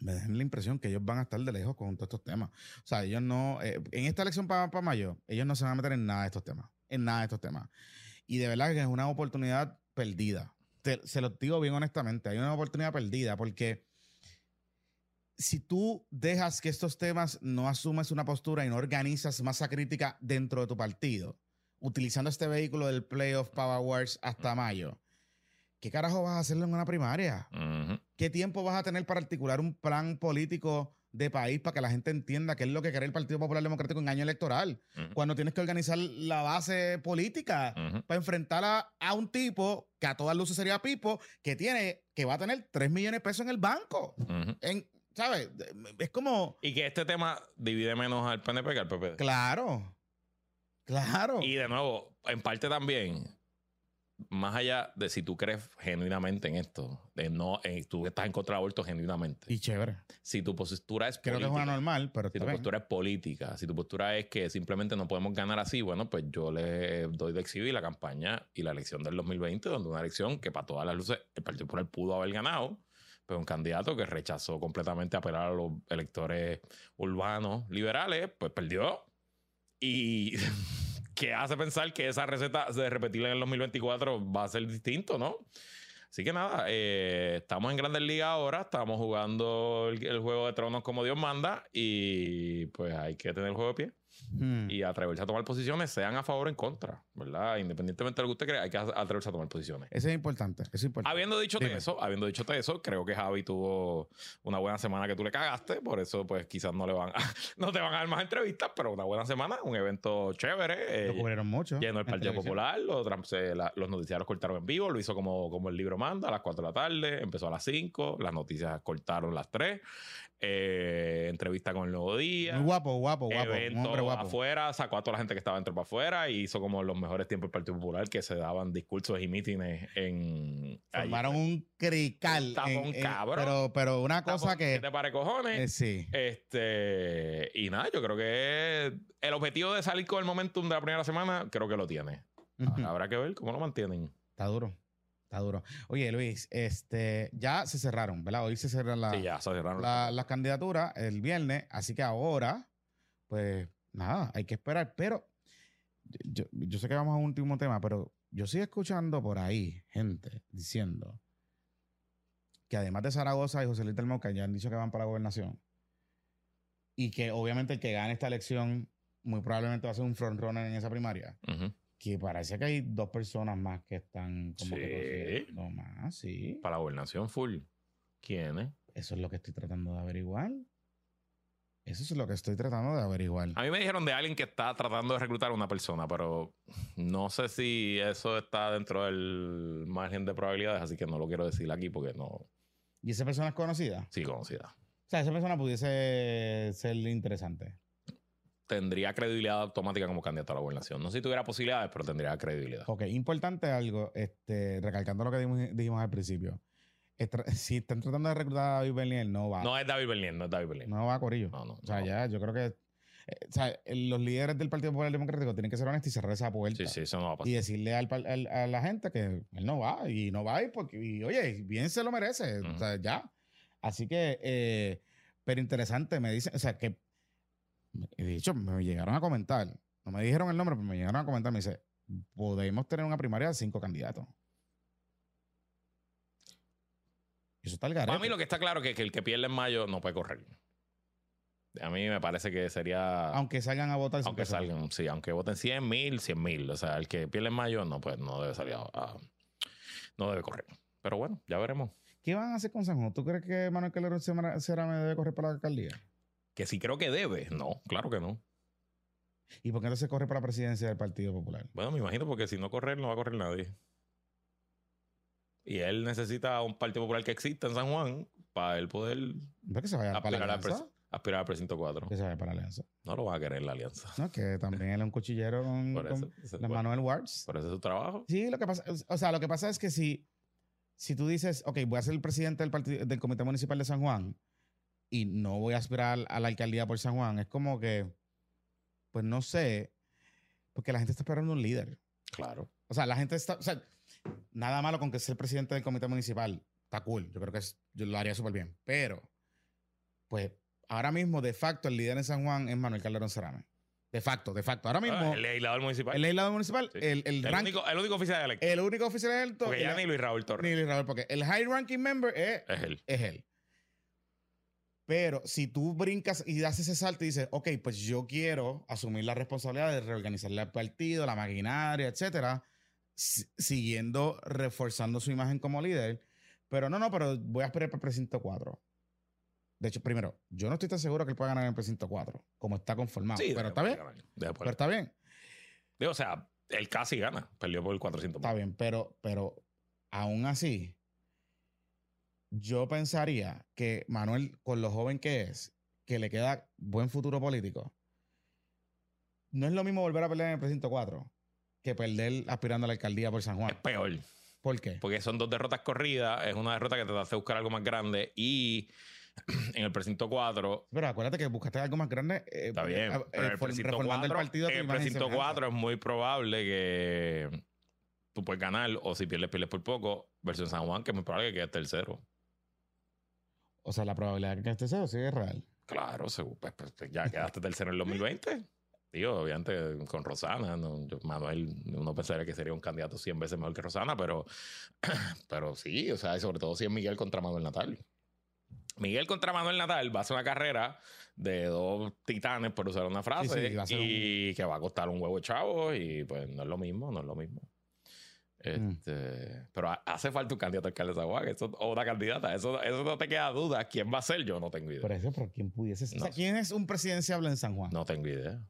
S2: me dejan la impresión que ellos van a estar de lejos con todos estos temas. O sea, ellos no, eh, en esta elección para mayo, ellos no se van a meter en nada de estos temas, en nada de estos temas. Y de verdad que es una oportunidad perdida. Te- se lo digo bien honestamente, hay una oportunidad perdida porque si tú dejas que estos temas no asumes una postura y no organizas masa crítica dentro de tu partido, utilizando este vehículo del Playoff Power Wars hasta mayo, ¿qué carajo vas a hacerlo en una primaria? ¿Qué tiempo vas a tener para articular un plan político de país para que la gente entienda qué es lo que quiere el Partido Popular Democrático en año electoral? Cuando tienes que organizar la base política para enfrentar a, a un tipo que a todas luces sería Pipo, que tiene, que va a tener 3 millones de pesos en el banco. En, ¿Sabes? Es como,
S1: Y que este tema divide menos al PNP que al PPD.
S2: claro, claro.
S1: Y de nuevo, en parte también, más allá de si tú crees genuinamente en esto, de no, eh, tú estás en contra del aborto genuinamente.
S2: Y chévere.
S1: si tu postura es
S2: Creo que es
S1: política,
S2: una normal, pero
S1: si tu
S2: bien.
S1: postura es política, si tu postura es que simplemente no podemos ganar así, bueno, pues yo le doy de exhibir la campaña y la elección del 2020, donde una elección que para todas las luces el Partido Popular pudo haber ganado, pero un candidato que rechazó completamente apelar a los electores urbanos liberales, pues perdió. Y <laughs> que hace pensar que esa receta de repetirla en el 2024 va a ser distinto, ¿no? Así que nada, eh, estamos en Grandes Ligas ahora, estamos jugando el, el juego de tronos como Dios manda y pues hay que tener el juego de pie
S2: Hmm.
S1: y atreverse a tomar posiciones, sean a favor o en contra, ¿verdad? Independientemente de lo que usted crea, hay que atreverse a tomar posiciones.
S2: Eso es importante, eso es importante.
S1: Habiendo dicho eso, habiendo dicho eso, creo que Javi tuvo una buena semana que tú le cagaste, por eso pues quizás no le van a, <laughs> no te van a dar más entrevistas, pero una buena semana, un evento chévere. eh,
S2: Lo cubrieron mucho.
S1: Lleno el Partido. Popular, los, eh, los noticiarios cortaron en vivo, lo hizo como, como el libro a las 4 de la tarde, empezó a las 5, las noticias cortaron las 3, eh, entrevista con el Nuevo Día,
S2: Muy guapo, guapo, guapo. Un
S1: evento
S2: hombre guapo.
S1: afuera, sacó a toda la gente que estaba dentro para afuera y hizo como los mejores tiempos del Partido Popular que se daban discursos y mítines en... allí.
S2: Formaron un crical.
S1: Un tapón
S2: en- en-
S1: cabrón.
S2: pero, pero una
S1: Tapón,
S2: cosa que.
S1: te pare cojones.
S2: eh, sí.
S1: Este, y nada, yo creo que el objetivo de salir con el momentum de la primera semana, creo que lo tiene. Habrá que ver cómo lo mantienen.
S2: Está duro. Está duro. Oye, Luis, este, ya se cerraron, ¿verdad? Hoy se cerran la-
S1: sí,
S2: la- las candidaturas el viernes, así que ahora, pues nada, hay que esperar. Pero yo, yo sé que vamos a un último tema, pero yo sigo escuchando por ahí gente diciendo que además de Zaragoza y José Luis del Moca ya han dicho que van para la gobernación y que obviamente el que gane esta elección muy probablemente va a ser un frontrunner en esa primaria.
S1: Ujú.
S2: Que parece que hay dos personas más que están como
S1: Sí.
S2: que más, sí.
S1: Para la gobernación full. ¿Quién es?
S2: Eso es lo que estoy tratando de averiguar. Eso es lo que estoy tratando de averiguar.
S1: A mí me dijeron de alguien que está tratando de reclutar a una persona, pero no sé si eso está dentro del margen de probabilidades, así que no lo quiero decir aquí porque no,
S2: ¿Y esa persona es conocida?
S1: sí conocida.
S2: O sea, esa persona pudiese ser interesante.
S1: Tendría credibilidad automática como candidato a la gobernación. No sé si tuviera posibilidades, pero tendría credibilidad.
S2: Ok, importante algo, este, recalcando lo que dijimos, dijimos al principio. Estra- <laughs> si están tratando de reclutar a David Bernier, no va.
S1: No es David Berlín, no es David Berlín.
S2: No va a Corillo.
S1: No, no.
S2: o sea,
S1: no.
S2: ya, yo creo que. eh, o sea, los líderes del Partido Popular Democrático tienen que ser honestos y cerrar esa puerta.
S1: Sí, sí, eso no va a pasar.
S2: y decirle al, al- a la gente que él no va y no va y porque y, oye bien se lo merece
S1: Ujú.
S2: o sea ya así que eh, pero interesante me dicen o sea que de hecho me llegaron a comentar no me dijeron el nombre pero me llegaron a comentar me dice podemos tener una primaria de cinco candidatos eso está el garete.
S1: Para mí lo que está claro es que, que el que pierde en mayo no puede correr. A mí me parece que sería...
S2: aunque salgan a votar
S1: Aunque salgan, sí, aunque voten 100 mil, 100 mil. O sea, el que pierde en mayo, no, pues no debe salir a, a- no debe correr. Pero bueno, ya veremos.
S2: ¿Qué van a hacer con San Juan? ¿Tú crees que Manuel Calderón Cerame debe correr para la alcaldía?
S1: Que si creo que debe. No, claro que no.
S2: ¿Y por qué no se corre para la presidencia del Partido Popular?
S1: Bueno, me imagino porque si no corre, no va a correr nadie. Y él necesita un Partido Popular que exista en San Juan para él poder
S2: que se vaya para la
S1: alianza? aspirar al precinto 4.
S2: Que se vaya para la alianza.
S1: No lo va a querer la alianza.
S2: No, que también él es un cuchillero con, <laughs> Manuel Wards.
S1: Por eso es su trabajo.
S2: Sí, lo que pasa, o sea, lo que pasa es que si, si tú dices, ok, voy a ser el presidente del, del Comité Municipal de San Juan y no voy a aspirar a la alcaldía por San Juan, es como que pues no sé, porque la gente está esperando un líder.
S1: Claro.
S2: O sea, la gente está, o sea, nada malo con que sea el presidente del comité municipal. Está cool. Yo creo que yo lo haría súper bien. Pero, pues, ahora mismo, de facto, el líder en San Juan es Manuel Calderón Cerame. De facto, de facto. Ahora mismo.
S1: el legislador municipal.
S2: El legislador municipal. El,
S1: el, único, el, único, oficial electo.
S2: El único oficial electo.
S1: Porque ya ni Luis Raúl Torres.
S2: Ni Luis Raúl, porque el high ranking member es,
S1: es él.
S2: Es él. Pero si tú brincas y das ese salto y dices, ok, pues yo quiero asumir la responsabilidad de reorganizar el partido, la maquinaria, etcétera, siguiendo reforzando su imagen como líder. Pero no, no, pero voy a esperar para el precinto 4. De hecho, primero, yo no estoy tan seguro que él pueda ganar en el precinto 4, como está conformado. Sí, pero está bien. Pero está bien.
S1: o sea, él casi gana, perdió por el 400.
S2: Está bien, pero, pero aún así, yo pensaría que Manuel, con lo joven que es, que le queda buen futuro político, no es lo mismo volver a pelear en el precinto 4 que perder aspirando a la alcaldía por San Juan.
S1: Es peor.
S2: ¿Por qué?
S1: Porque son dos derrotas corridas, es una derrota que te hace buscar algo más grande y <clears throat> en el precinto 4.
S2: Pero acuérdate que buscaste algo más grande.
S1: Eh, está bien. Eh, pero el precinto 4, el partido. En el precinto 4 es muy probable que tú puedes ganar o si pierdes, pierdes por poco. Versión San Juan, que es muy probable que quedes tercero.
S2: O sea, la probabilidad de que esté cero sí es real.
S1: Claro, pues, pues, ya quedaste tercero en el 2020. Tío, obviamente con Rosana, Manuel, uno pensaría que sería un candidato 100 veces mejor que Rosana, pero, <clears throat> pero sí, o sea, sobre todo si es Miguel contra Manuel Natal. Miguel contra Manuel Natal va a ser una carrera de dos titanes, por usar una frase, y que va a costar un huevo de chavo y pues no es lo mismo, no es lo mismo. Mm. Este, Pero hace falta un candidato alcalde de San Juan eso, o una candidata. Eso, eso no te queda duda. ¿Quién va a ser? Yo no tengo idea.
S2: Por eso, ¿por quién pudiese ser? ¿quién es un presidenciable en San Juan?
S1: No tengo idea.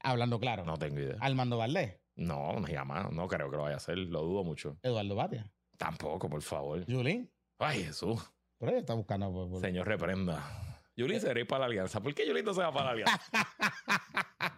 S2: Hablando claro.
S1: No tengo idea.
S2: ¿Armando Valdés?
S1: No, no llama. No creo que lo vaya a hacer. Lo dudo mucho.
S2: ¿Eduardo Batia?
S1: Tampoco, por favor.
S2: ¿Yulín?
S1: Ay, Jesús.
S2: Pero ella está buscando.
S1: Señor, reprenda. Yulín se ir para la alianza. ¿Por qué Yulín no se va para la alianza? <laughs>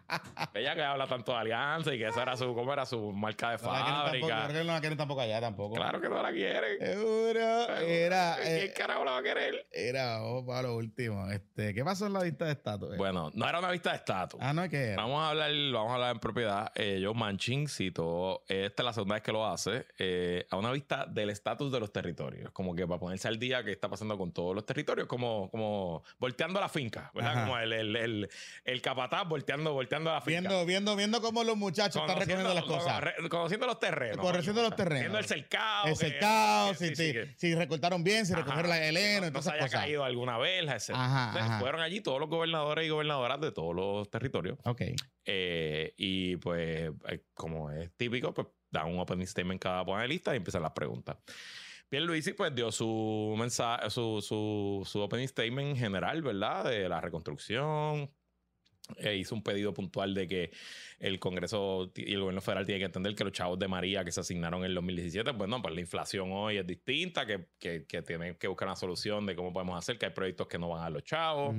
S1: Ella que habla tanto de alianza y que esa era su, ¿cómo era su marca de fábrica.
S2: Claro que no la quieren tampoco allá tampoco.
S1: Claro que no la quieren.
S2: Seguro. Era.
S1: ¿Quién eh, carajo la va a querer?
S2: Era, vamos para lo último. Este, ¿Qué pasó en la vista de estatus?
S1: Bueno, no era una vista de estatus.
S2: Ah, no es que
S1: Vamos a hablar, vamos a hablar en propiedad. Eh, Joe Manchin citó, esta es la segunda vez que lo hace, eh, a una vista del estatus de los territorios. Como que para ponerse al día qué está pasando con todos los territorios, como, como volteando la finca, ¿verdad? Como el, el, el, el capataz volteando, volteando la finca.
S2: Viendo, viendo, viendo cómo los muchachos están recogiendo las cosas.
S1: Conociendo los terrenos.
S2: Conociendo los terrenos.
S1: Viendo el cercado.
S2: El cercado, si, si, recortaron bien, si recogieron la heleno,
S1: entonces. No se haya caído alguna vez, etc. entonces, fueron allí todos los gobernadores y gobernadoras de todos los territorios.
S2: Ok.
S1: Eh, y pues, eh, como es típico, pues dan un opening statement cada panelista y empiezan las preguntas. Pierluisi pues dio su mensaje, su, su, su opening statement general, ¿verdad? De la reconstrucción, eh, hizo un pedido puntual de que el Congreso y el gobierno federal tienen que entender que los chavos de María que se asignaron en el 2017, pues no, pues la inflación hoy es distinta, que, que, que tienen que buscar una solución de cómo podemos hacer, que hay proyectos que no van a los chavos.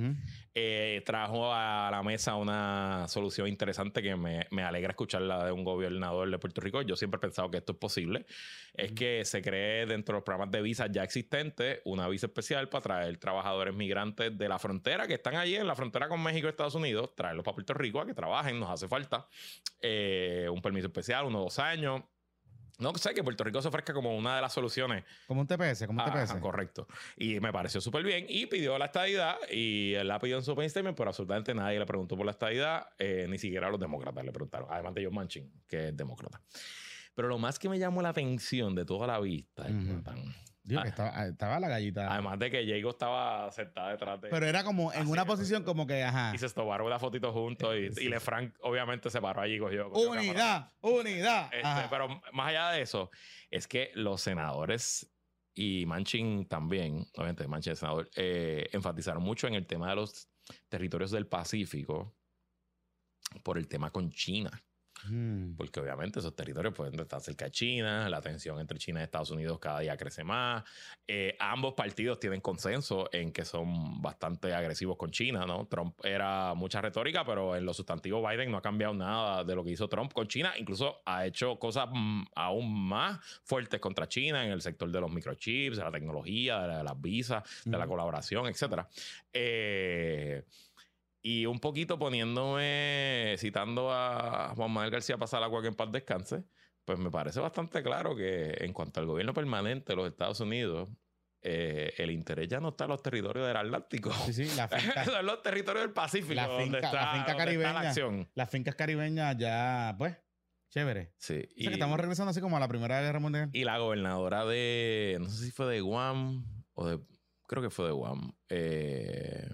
S1: Eh, trajo a la mesa una solución interesante que me, me, alegra escucharla de un gobernador de Puerto Rico. Yo siempre he pensado que esto es posible. Es que se cree dentro de los programas de visas ya existentes una visa especial para traer trabajadores migrantes de la frontera que están allí en la frontera con México y Estados Unidos, traerlos para Puerto Rico a que trabajen, nos hace falta. Eh, un permiso especial, uno o dos años. No sé que Puerto Rico se ofrezca como una de las soluciones.
S2: Como un TPS, como un TPS.
S1: correcto. Y me pareció súper bien. Y pidió la estadidad. Y él la pidió en su open pero absolutamente nadie le preguntó por la estadidad. Eh, ni siquiera los demócratas le preguntaron. Además de John Manchin, que es demócrata. Pero lo más que me llamó la atención de toda la vista,
S2: Digo,
S1: Ah.
S2: que estaba, estaba la gallita.
S1: Además de que Jago estaba sentada detrás de
S2: pero era como en una posición como que, ajá.
S1: y se tomaron una fotito juntos y,
S2: Sí.
S1: y LeFranc obviamente se paró allí y cogió.
S2: Unidad, unidad.
S1: Este, pero más allá de eso, es que los senadores y Manchin también, obviamente Manchin es senador, eh, enfatizaron mucho en el tema de los territorios del Pacífico por el tema con China.
S2: Mm.
S1: Porque obviamente esos territorios pueden estar cerca de China, la tensión entre China y Estados Unidos cada día crece más. Eh, ambos partidos tienen consenso en que son bastante agresivos con China, ¿no? Trump era mucha retórica, pero en lo sustantivo Biden no ha cambiado nada de lo que hizo Trump con China. Incluso ha hecho cosas mm, aún más fuertes contra China en el sector de los microchips, de la tecnología, de, la- de las visas, de la colaboración. Eh, y un poquito poniéndome, citando a Juan Manuel García Pasalagua, que en paz descanse, pues me parece bastante claro que en cuanto al gobierno permanente de los Estados Unidos, eh, el interés ya no está en los territorios del Atlántico.
S2: Sí, sí, la <laughs> finca,
S1: Son los territorios del Pacífico
S2: La
S1: donde,
S2: finca-
S1: está,
S2: la finca
S1: donde está
S2: caribeña.
S1: la acción.
S2: las fincas caribeñas ya, pues, chévere.
S1: Sí.
S2: O sea
S1: Y,
S2: que estamos regresando así como a la Primera Guerra Mundial.
S1: y la gobernadora de, no sé si fue de Guam o de, creo que fue de Guam. Eh,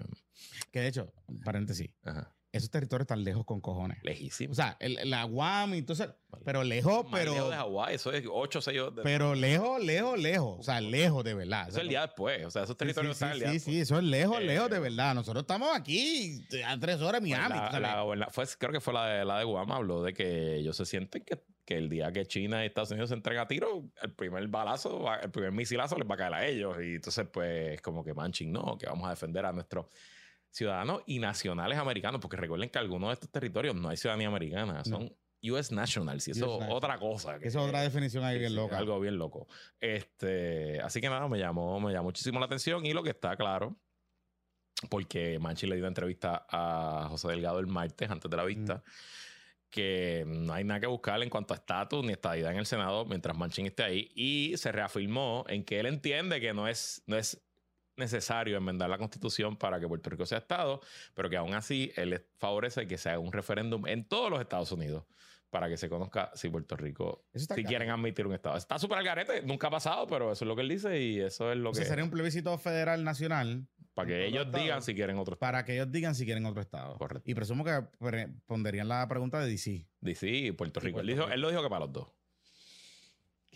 S2: Que de hecho, paréntesis,
S1: ajá,
S2: esos territorios están lejos con cojones.
S1: lejísimo.
S2: O sea, el, la Guam y entonces, pero lejos,
S1: Más lejos
S2: pero,
S1: de Hawái, eso es 8 o 6 horas de-
S2: pero lejos, lejos, lejos. O sea, lejos de verdad.
S1: Eso es el día después. O sea, esos
S2: Sí,
S1: territorios
S2: sí,
S1: están el
S2: sí,
S1: día
S2: sí,
S1: después.
S2: sí, eso es lejos,
S1: Eh,
S2: lejos de verdad. Nosotros estamos aquí a tres horas en
S1: Pues
S2: Miami.
S1: la-
S2: tú sabes.
S1: la fue, creo que fue la de, la de Guam, habló de que ellos se sienten que, que el día que China y Estados Unidos se entreguen a tiro, el primer balazo, el primer misilazo les va a caer a ellos. Y entonces, pues, como que Manchin, no, que vamos a defender a nuestros ciudadanos y nacionales americanos, porque recuerden que algunos de estos territorios no hay ciudadanía americana, son US nationals, y eso es otra cosa.
S2: Esa es otra definición ahí bien loca.
S1: Algo bien loco. Este, así que nada, me llamó, me llamó muchísimo la atención y lo que está claro, porque Manchi le dio una entrevista a José Delgado el martes antes de la vista, que no hay nada que buscar en cuanto a estatus ni estadidad en el Senado mientras Manchin esté ahí y se reafirmó en que él entiende que no es, no es necesario enmendar la constitución para que Puerto Rico sea Estado, pero que aún así él favorece que se haga un referéndum en todos los Estados Unidos para que se conozca si Puerto Rico, si quieren admitir un Estado. Está súper al garete, nunca ha pasado, pero eso es lo que él dice y eso es lo que...
S2: sería un plebiscito federal nacional
S1: para que ellos
S2: los
S1: digan si quieren otro Estado.
S2: para que ellos digan si quieren otro estado.
S1: Correcto.
S2: Y presumo que pondrían la pregunta de DC.
S1: DC y Puerto
S2: Y
S1: Rico.
S2: Puerto
S1: él, dijo,
S2: Rico.
S1: él lo dijo que para los dos.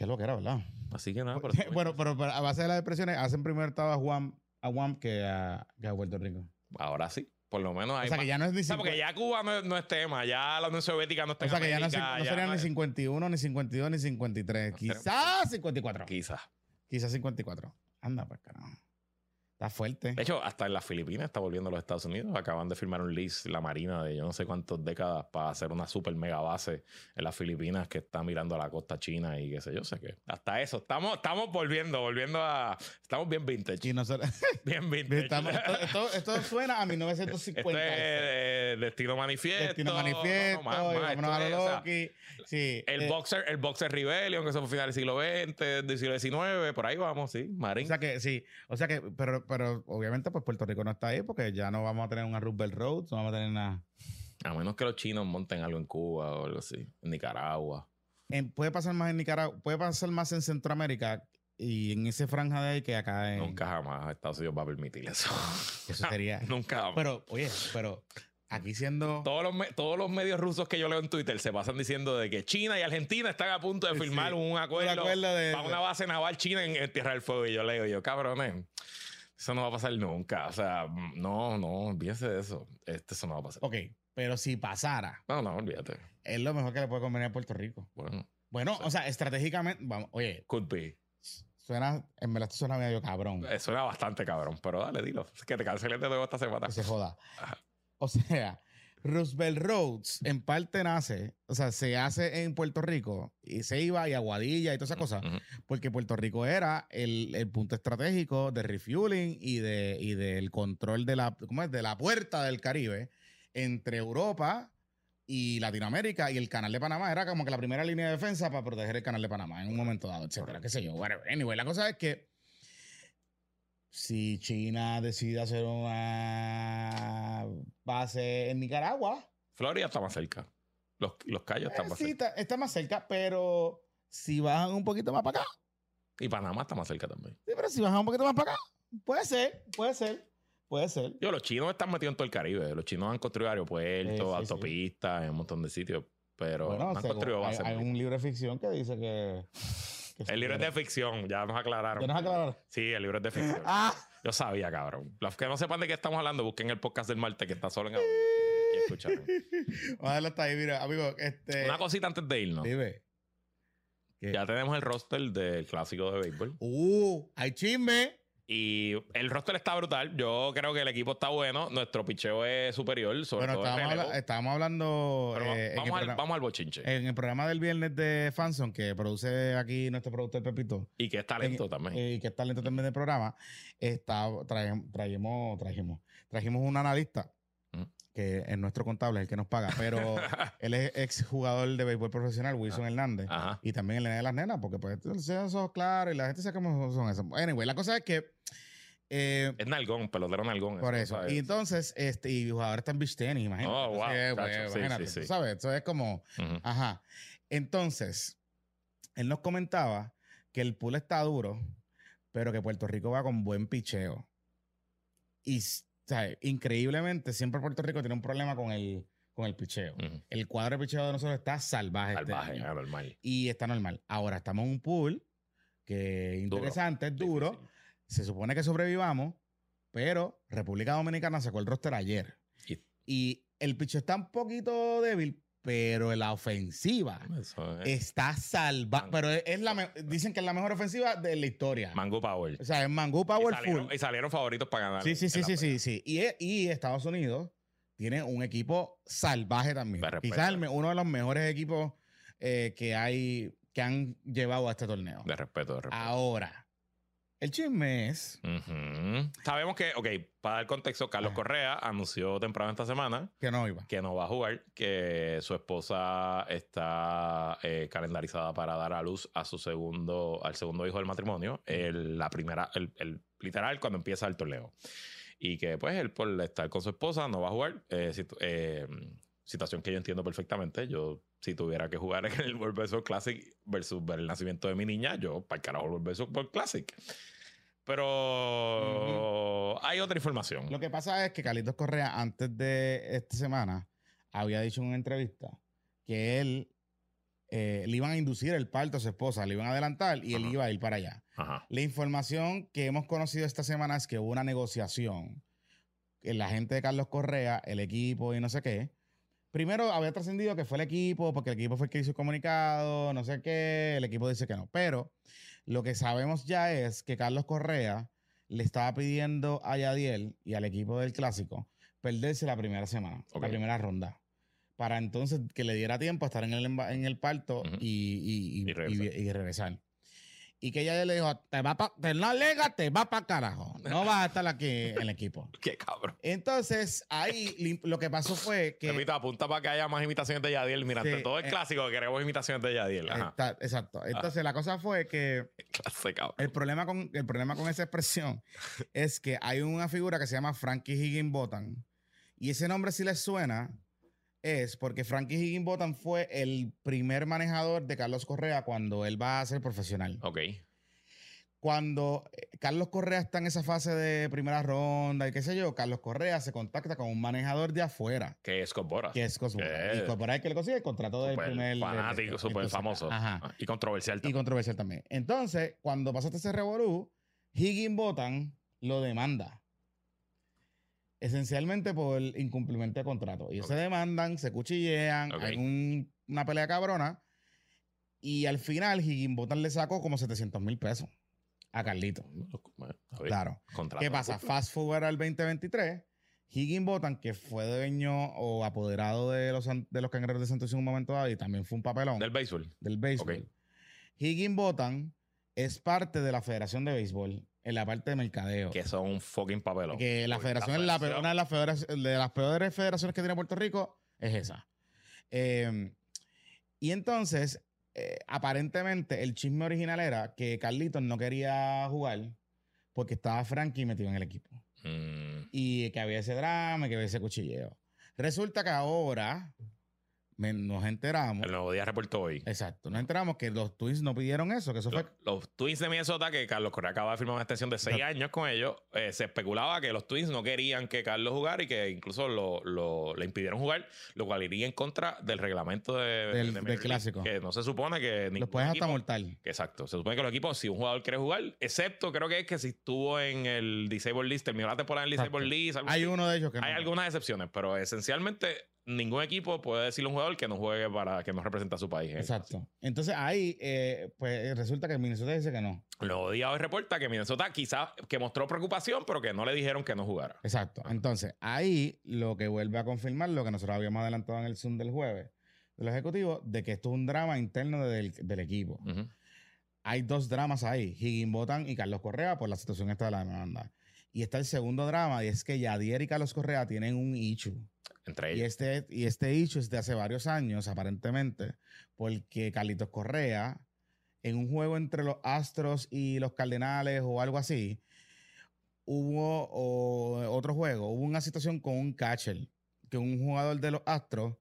S2: Que es lo que era, ¿verdad?
S1: Así que nada, por eso- <laughs>
S2: bueno, pero, pero a base de las expresiones, hacen primer estado a Guam, a Guam que a, que a Puerto Rico.
S1: ahora sí. Por lo menos hay
S2: O sea, que ya no es ni
S1: O sea, porque
S2: 50
S1: ya Cuba no, es- no es tema, ya la Unión Soviética no está
S2: O sea, que ya no, es- no serían ni
S1: es-
S2: 51, ni 52, ni 53.
S1: No
S2: Quizás 54.
S1: Quizás.
S2: Quizás 54. Anda, pues carajo. Está fuerte.
S1: De hecho, hasta en las Filipinas está volviendo a los Estados Unidos. Acaban de firmar un lease, la Marina, de yo no sé cuántas décadas para hacer una super mega base en las Filipinas que está mirando a la costa china y qué sé yo. sé que hasta eso. Estamos, estamos volviendo, volviendo a. Estamos bien vintage.
S2: Y nosotros, <laughs>
S1: Bien <laughs> vintage.
S2: estamos- esto, esto- esto suena a 1950. <laughs>
S1: Esto es eh, Destino Manifiesto.
S2: Destino
S1: no, no,
S2: Manifiesto,
S1: más, más, esto
S2: a
S1: es,
S2: lo
S1: o sea,
S2: Loki. Sí.
S1: El
S2: eh,
S1: boxer, el boxer Rebellion, que eso fue final del siglo XX, del siglo XIX, por ahí vamos, sí, Marín.
S2: O sea que sí, o sea que, pero, pero obviamente pues Puerto Rico no está ahí porque ya no vamos a tener una Roosevelt Road, no vamos a tener nada.
S1: A menos que los chinos monten algo en Cuba o algo así, en Nicaragua.
S2: En- puede pasar más en Nicaragua, puede pasar más en Centroamérica y en ese franja de ahí que acá en...
S1: Nunca jamás Estados Unidos va a permitir eso.
S2: Eso sería... <laughs>
S1: Nunca jamás.
S2: pero, oye, pero aquí siendo...
S1: todos, los, me- todos los medios rusos que yo leo en Twitter se pasan diciendo de que China y Argentina están a punto de firmar
S2: sí.
S1: un acuerdo,
S2: Un acuerdo de-
S1: para una base naval china en, en Tierra del Fuego. Y yo leo, yo, cabrones, eso no va a pasar nunca. O sea, no, no, olvídense de eso. Este, eso no va a pasar.
S2: Ok, pero si pasara,
S1: No, no, olvídate.
S2: es lo mejor que le puede convenir a Puerto Rico.
S1: Bueno,
S2: Bueno, o sea, estratégicamente, vamos, oye,
S1: could be.
S2: suena, en verdad suena medio cabrón.
S1: Eh, Suena bastante cabrón, pero dale, dilo. Que te canceles de nuevo esta semana.
S2: que se joda.
S1: Ajá.
S2: O sea, Roosevelt Roads en parte nace, o sea, se hace en Puerto Rico y se iba y Aguadilla y todas esas cosas, porque Puerto Rico era el, el punto estratégico de refueling y, de, y del control de la, ¿cómo es? de la puerta del Caribe entre Europa y Latinoamérica y el canal de Panamá era como que la primera línea de defensa para proteger el canal de Panamá en un momento dado, etcétera, qué sé yo, whatever. Anyway, la cosa es que si China decide hacer una base en Nicaragua,
S1: Florida está más cerca. Los, los callos están
S2: eh,
S1: más
S2: sí,
S1: cerca.
S2: está, está más cerca, pero si bajan un poquito más para acá,
S1: Y Panamá está más cerca también.
S2: Sí, pero si bajamos un poquito más para acá, puede ser, puede ser, puede ser.
S1: Yo, los chinos están metidos en todo el Caribe. Los chinos han construido aeropuertos,
S2: Sí,
S1: autopistas, en un montón de sitios. Pero
S2: Bueno,
S1: han construido
S2: hay,
S1: bases.
S2: hay un libro de ficción que dice que.
S1: El libro es de ficción, ya nos aclararon.
S2: ¿Ya nos aclararon?
S1: Sí, el libro es de ficción.
S2: ¡Ah!
S1: Yo sabía, cabrón. Los que no sepan de qué estamos hablando, busquen el podcast del martes que está solo en audio y escucharon.
S2: Vamos a darle hasta ahí, mira, amigo. Este.
S1: Una cosita antes de irnos.
S2: Dime. ¿Qué?
S1: Ya tenemos el roster del clásico de béisbol.
S2: ¡Uh! ¡Hay chisme!
S1: Y el roster está brutal. Yo creo que el equipo está bueno. Nuestro picheo es superior, sobre
S2: Bueno,
S1: todo
S2: estábamos, habla- estábamos hablando.
S1: Pero
S2: eh,
S1: vamos, al, vamos al bochinche.
S2: en el programa del viernes de Fanson, que produce aquí nuestro productor Pepito.
S1: y que es talento
S2: en-
S1: también.
S2: eh, que es talento también del programa, está, traemos, trajimos, trajimos un analista. Que es nuestro contable, el que nos paga, pero <laughs> él es ex jugador de béisbol profesional, Wilson Hernández,
S1: Ajá.
S2: y también el nene de las nenas, porque pues sean esos claros y la gente sabe cómo son esos. Anyway, la cosa es que eh,
S1: Es nalgón, pelotero nalgón.
S2: por eso. Y entonces, este, y jugador está en beach tenis, imagínate.
S1: Oh, wow,
S2: Entonces, pues,
S1: tacho, sí,
S2: imagínate,
S1: sí, sí.
S2: ¿sabes? Eso es como,
S1: Ujú.
S2: Ajá. Entonces, él nos comentaba que el pool está duro, pero que Puerto Rico va con buen picheo. Y, increíblemente, siempre Puerto Rico tiene un problema con el, con el picheo. El cuadro de picheo de nosotros está salvaje. este
S1: Salvaje, normal.
S2: y está normal. Ahora estamos en un pool que es interesante, es duro.
S1: Difícil.
S2: Se supone que sobrevivamos, pero República Dominicana sacó el roster ayer.
S1: Y-
S2: Y el picheo está un poquito débil, pero la ofensiva
S1: Eso es.
S2: está salva. Pero es, es la dicen que es la mejor ofensiva de la historia.
S1: Mango Power.
S2: o sea, es Mangú
S1: Y
S2: Powerful.
S1: salieron, y salieron favoritos para ganar.
S2: Sí, sí, sí, sí, sí, sí. Y, e- y Estados Unidos tiene un equipo salvaje también.
S1: Respeto.
S2: Quizás uno de los mejores equipos eh, que hay, que han llevado a este torneo.
S1: De respeto, de respeto.
S2: Ahora, el chisme es.
S1: Ujú. Sabemos que, ok, para dar contexto, Carlos
S2: Ajá.
S1: Correa anunció temprano esta semana
S2: Que no iba.
S1: que no va a jugar, que su esposa está eh, calendarizada para dar a luz a su segundo, al segundo hijo del matrimonio, el, la primera, el, el- literal cuando empieza el torneo. Y que pues él por estar con su esposa no va a jugar. eh, situ- eh, situación que yo entiendo perfectamente. Yo, si tuviera que jugar <laughs> en el World Baseball Classic versus ver el nacimiento de mi niña, yo para el carajo el World Baseball Classic. Pero hay otra información.
S2: Lo que pasa es que Carlitos Correa, antes de esta semana, había dicho en una entrevista que él eh, le iban a inducir el parto a su esposa, le iban a adelantar y él iba a ir para allá.
S1: Ajá.
S2: La información que hemos conocido esta semana es que hubo una negociación. La gente de Carlos Correa, el equipo y no sé qué. Primero había trascendido que fue el equipo, porque el equipo fue el que hizo el comunicado, no sé qué. El equipo dice que no. Pero lo que sabemos ya es que Carlos Correa le estaba pidiendo a Yadiel y al equipo del clásico perderse la primera semana, la primera ronda. Para entonces que le diera tiempo a estar en el, en el parto y- y
S1: regresar.
S2: Y que ella le dijo, te va pa, te la liga, te va para carajo. No vas a estar aquí en el equipo. <laughs>
S1: Qué cabrón.
S2: Entonces, ahí lo que pasó fue que...
S1: Repito, apunta para que haya más imitaciones de Yadiel. Mira,
S2: Sí,
S1: todo el
S2: eh,
S1: clásico que queremos imitaciones de Yadiel. Ajá.
S2: Está- exacto. Entonces, la cosa fue que <laughs>
S1: Clase, cabrón.
S2: el problema, con, el problema con esa expresión <laughs> es que hay una figura que se llama Frankie Higginbotham. Y ese nombre, si les suena, es porque Frankie Higginbotham fue el primer manejador de Carlos Correa cuando él va a ser profesional.
S1: Ok.
S2: Cuando eh, Carlos Correa está en esa fase de primera ronda y qué sé yo, Carlos Correa se contacta con un manejador de afuera,
S1: Que es Cosbora.
S2: que es.
S1: Que
S2: Y Cosmos es el que le consigue el contrato del primer...
S1: fanático,
S2: de-
S1: súper famoso.
S2: Ajá.
S1: Ah, Y controversial
S2: Y
S1: también.
S2: controversial también. Entonces, cuando pasaste ese revolú, Higginbotham lo demanda. Esencialmente por incumplimiento de contrato. Ellos se demandan, se cuchillean, hay un- una pelea cabrona. Y al final, Higginbotham le sacó como 700 mil pesos a Carlito. Claro.
S1: Contrato.
S2: ¿Qué pasa? Fast forward al 2023. Higginbotham, que fue dueño o apoderado de los, de los cangreros de Santos en un momento dado y también fue un papelón
S1: Del béisbol.
S2: del béisbol.
S1: Ok.
S2: Higginbotham es parte de la Federación de Béisbol en la parte de mercadeo.
S1: Que son un fucking papelón.
S2: Que la federación es la peor- una de las, peores, de las peores federaciones que tiene Puerto Rico, es esa. Eh, y entonces, eh, aparentemente, el chisme original era que Carlitos no quería jugar porque estaba Frankie metido en el equipo.
S1: Mm,
S2: Y que había ese drama, y que había ese cuchilleo. Resulta que ahora, me- nos enteramos.
S1: El nuevo día reportó hoy.
S2: Exacto, nos enteramos que los Twins no pidieron eso, que eso
S1: Los,
S2: fue.
S1: los Twins de Minnesota, que Carlos Correa acaba de firmar una extensión de seis años con ellos, eh, se especulaba que los Twins no querían que Carlos jugara y que incluso lo, lo- le impidieron jugar, lo cual iría en contra del reglamento de,
S2: Del-
S1: de
S2: del clásico.
S1: Que no se supone que
S2: Los puedes hasta
S1: equipo-
S2: mortal.
S1: Exacto. Se supone que los equipos, si un jugador quiere jugar, excepto creo que es que si estuvo en el Disable List, terminó la temporada en el
S2: Exacto.
S1: Disable List.
S2: Hay
S1: así.
S2: uno de ellos que no.
S1: Hay algunas excepciones, pero esencialmente ningún equipo puede decirle a un jugador que no juegue para que no represente a su país.
S2: Exacto. Entonces ahí, eh, pues resulta que Minnesota dice que no.
S1: El nuevo día hoy reporta que Minnesota quizás que mostró preocupación, pero que no le dijeron que no jugara.
S2: Exacto. Entonces, ahí lo que vuelve a confirmar lo que nosotros habíamos adelantado en el Zoom del jueves del Ejecutivo, de que esto es un drama interno del, del equipo. Hay dos dramas ahí, Higginbotham y Carlos Correa por la situación esta de la demanda. Y está el segundo drama, y es que Yadier y Carlos Correa tienen un issue.
S1: Entre
S2: Y
S1: ellos.
S2: este, y este issue es de hace varios años, aparentemente, porque Carlitos Correa, en un juego entre los Astros y los Cardenales o algo así, hubo o, otro juego, hubo una situación con un catcher, que un jugador de los Astros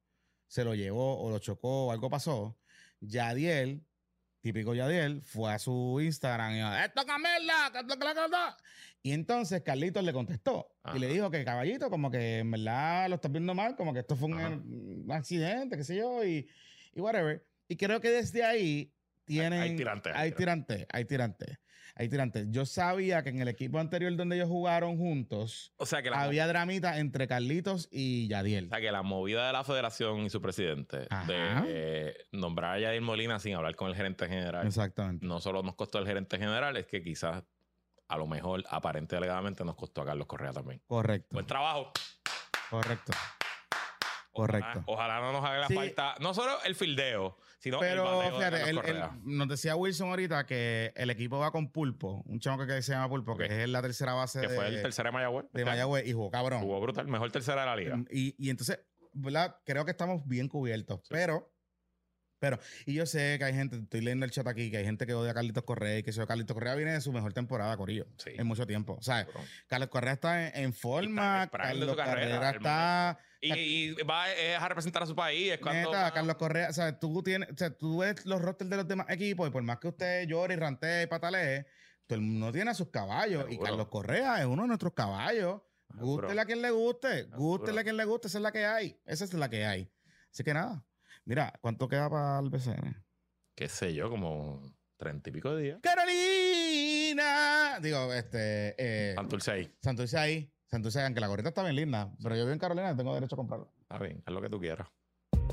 S2: se lo llevó o lo chocó o algo pasó. Yadiel, típico Yadiel, fue a su Instagram y dijo, esto es una mierda, que esto es que la cosa". Y entonces Carlitos le contestó y le dijo que caballito, como que en verdad lo estás viendo mal, como que esto fue un, accidente, qué sé yo, y, y whatever. Y creo que desde ahí tienen...
S1: hay tirante, hay
S2: Hay tirante, hay tirante. Hay tirante. Yo sabía que en el equipo anterior donde ellos jugaron juntos,
S1: O sea que la,
S2: había dramita entre Carlitos y Yadiel.
S1: o sea que la movida de la federación y su presidente
S2: Ajá.
S1: de eh, nombrar a Yadir Molina sin hablar con el gerente general,
S2: Exactamente.
S1: no solo nos costó el gerente general, es que quizás a lo mejor, aparente alegadamente, nos costó a Carlos Correa también.
S2: Correcto.
S1: Buen trabajo.
S2: Correcto. Correcto.
S1: Ojalá, no nos haga la
S2: Sí.
S1: falta, no solo el fildeo, sino el
S2: Pero fíjate, el- el-
S1: Correa.
S2: nos decía Wilson ahorita que el equipo va con Pulpo, un chamo que se llama Pulpo, que es la tercera base
S1: que
S2: de,
S1: fue el tercero de Mayagüez.
S2: de Mayagüez y jugó cabrón.
S1: Jugó brutal, mejor tercera de la liga.
S2: Y, y entonces, ¿verdad? Creo que estamos bien cubiertos. Pero, pero, y yo sé que hay gente, estoy leyendo el chat aquí, que hay gente que odia a Carlitos Correa y que eso Carlitos Correa viene de su mejor temporada, Corillo,
S1: Sí.
S2: en mucho tiempo. O sea. Carlos Correa está en, en forma, Carlos
S1: carrera,
S2: Carrera está...
S1: Y, y va eh, a representar a su país. Es cuando
S2: Neta, Carlos Correa, o sea, tú tienes, o sea, tú ves los rosters de los demás equipos y por más que usted llore y rantee y patalee, todo el mundo tiene a sus caballos y. Carlos Correa es uno de nuestros caballos. Gústele a quien le guste, gústele a quien le guste, esa es la que hay, esa es la que hay. Así que nada, mira, ¿cuánto queda para el BCN?
S1: qué sé yo, como treinta y pico de días.
S2: Carolina, digo, este, eh,
S1: Santurce ahí.
S2: Santurce ahí, Santurce, aunque la gorrita está bien linda, pero yo vivo en Carolina y tengo derecho a comprarla.
S1: Está bien, haz lo que tú quieras.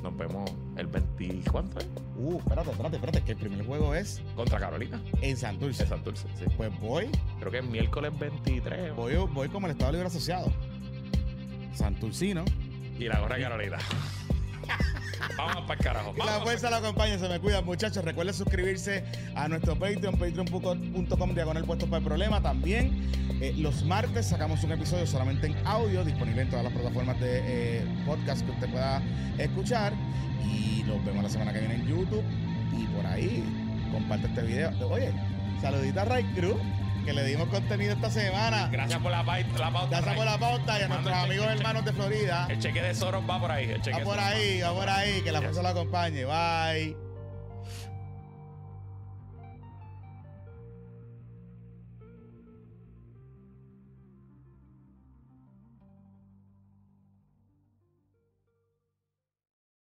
S1: Nos vemos el 20. ¿Cuánto es?
S2: Uh, espérate, espérate, espérate, que el primer juego es
S1: Contra Carolina.
S2: en Santurce.
S1: De Santurce, sí.
S2: Pues voy,
S1: Creo que es miércoles 23.
S2: voy, voy como el Estado Libre Asociado. Santurcino.
S1: Y la gorra de Carolina. <laughs> Vamos para el carajo.
S2: Que la
S1: Vamos
S2: fuerza la acompañe, se me cuidan, muchachos. Recuerden suscribirse a nuestro Patreon, patreon.com diagonal puestos para el problema. También eh, los martes sacamos un episodio solamente en audio, disponible en todas las plataformas de eh, podcast que usted pueda escuchar. Y nos vemos la semana que viene en YouTube. Y por ahí, comparte este video. Oye, saludita a Ray Cruz, que le dimos contenido esta semana.
S1: Gracias por la, la pauta.
S2: Gracias por la pauta y a nuestros amigos
S1: cheque.
S2: hermanos de Florida.
S1: El cheque de Soros va por ahí. El cheque
S2: Va por ahí, va por ahí, que la fuerza lo acompañe. Bye.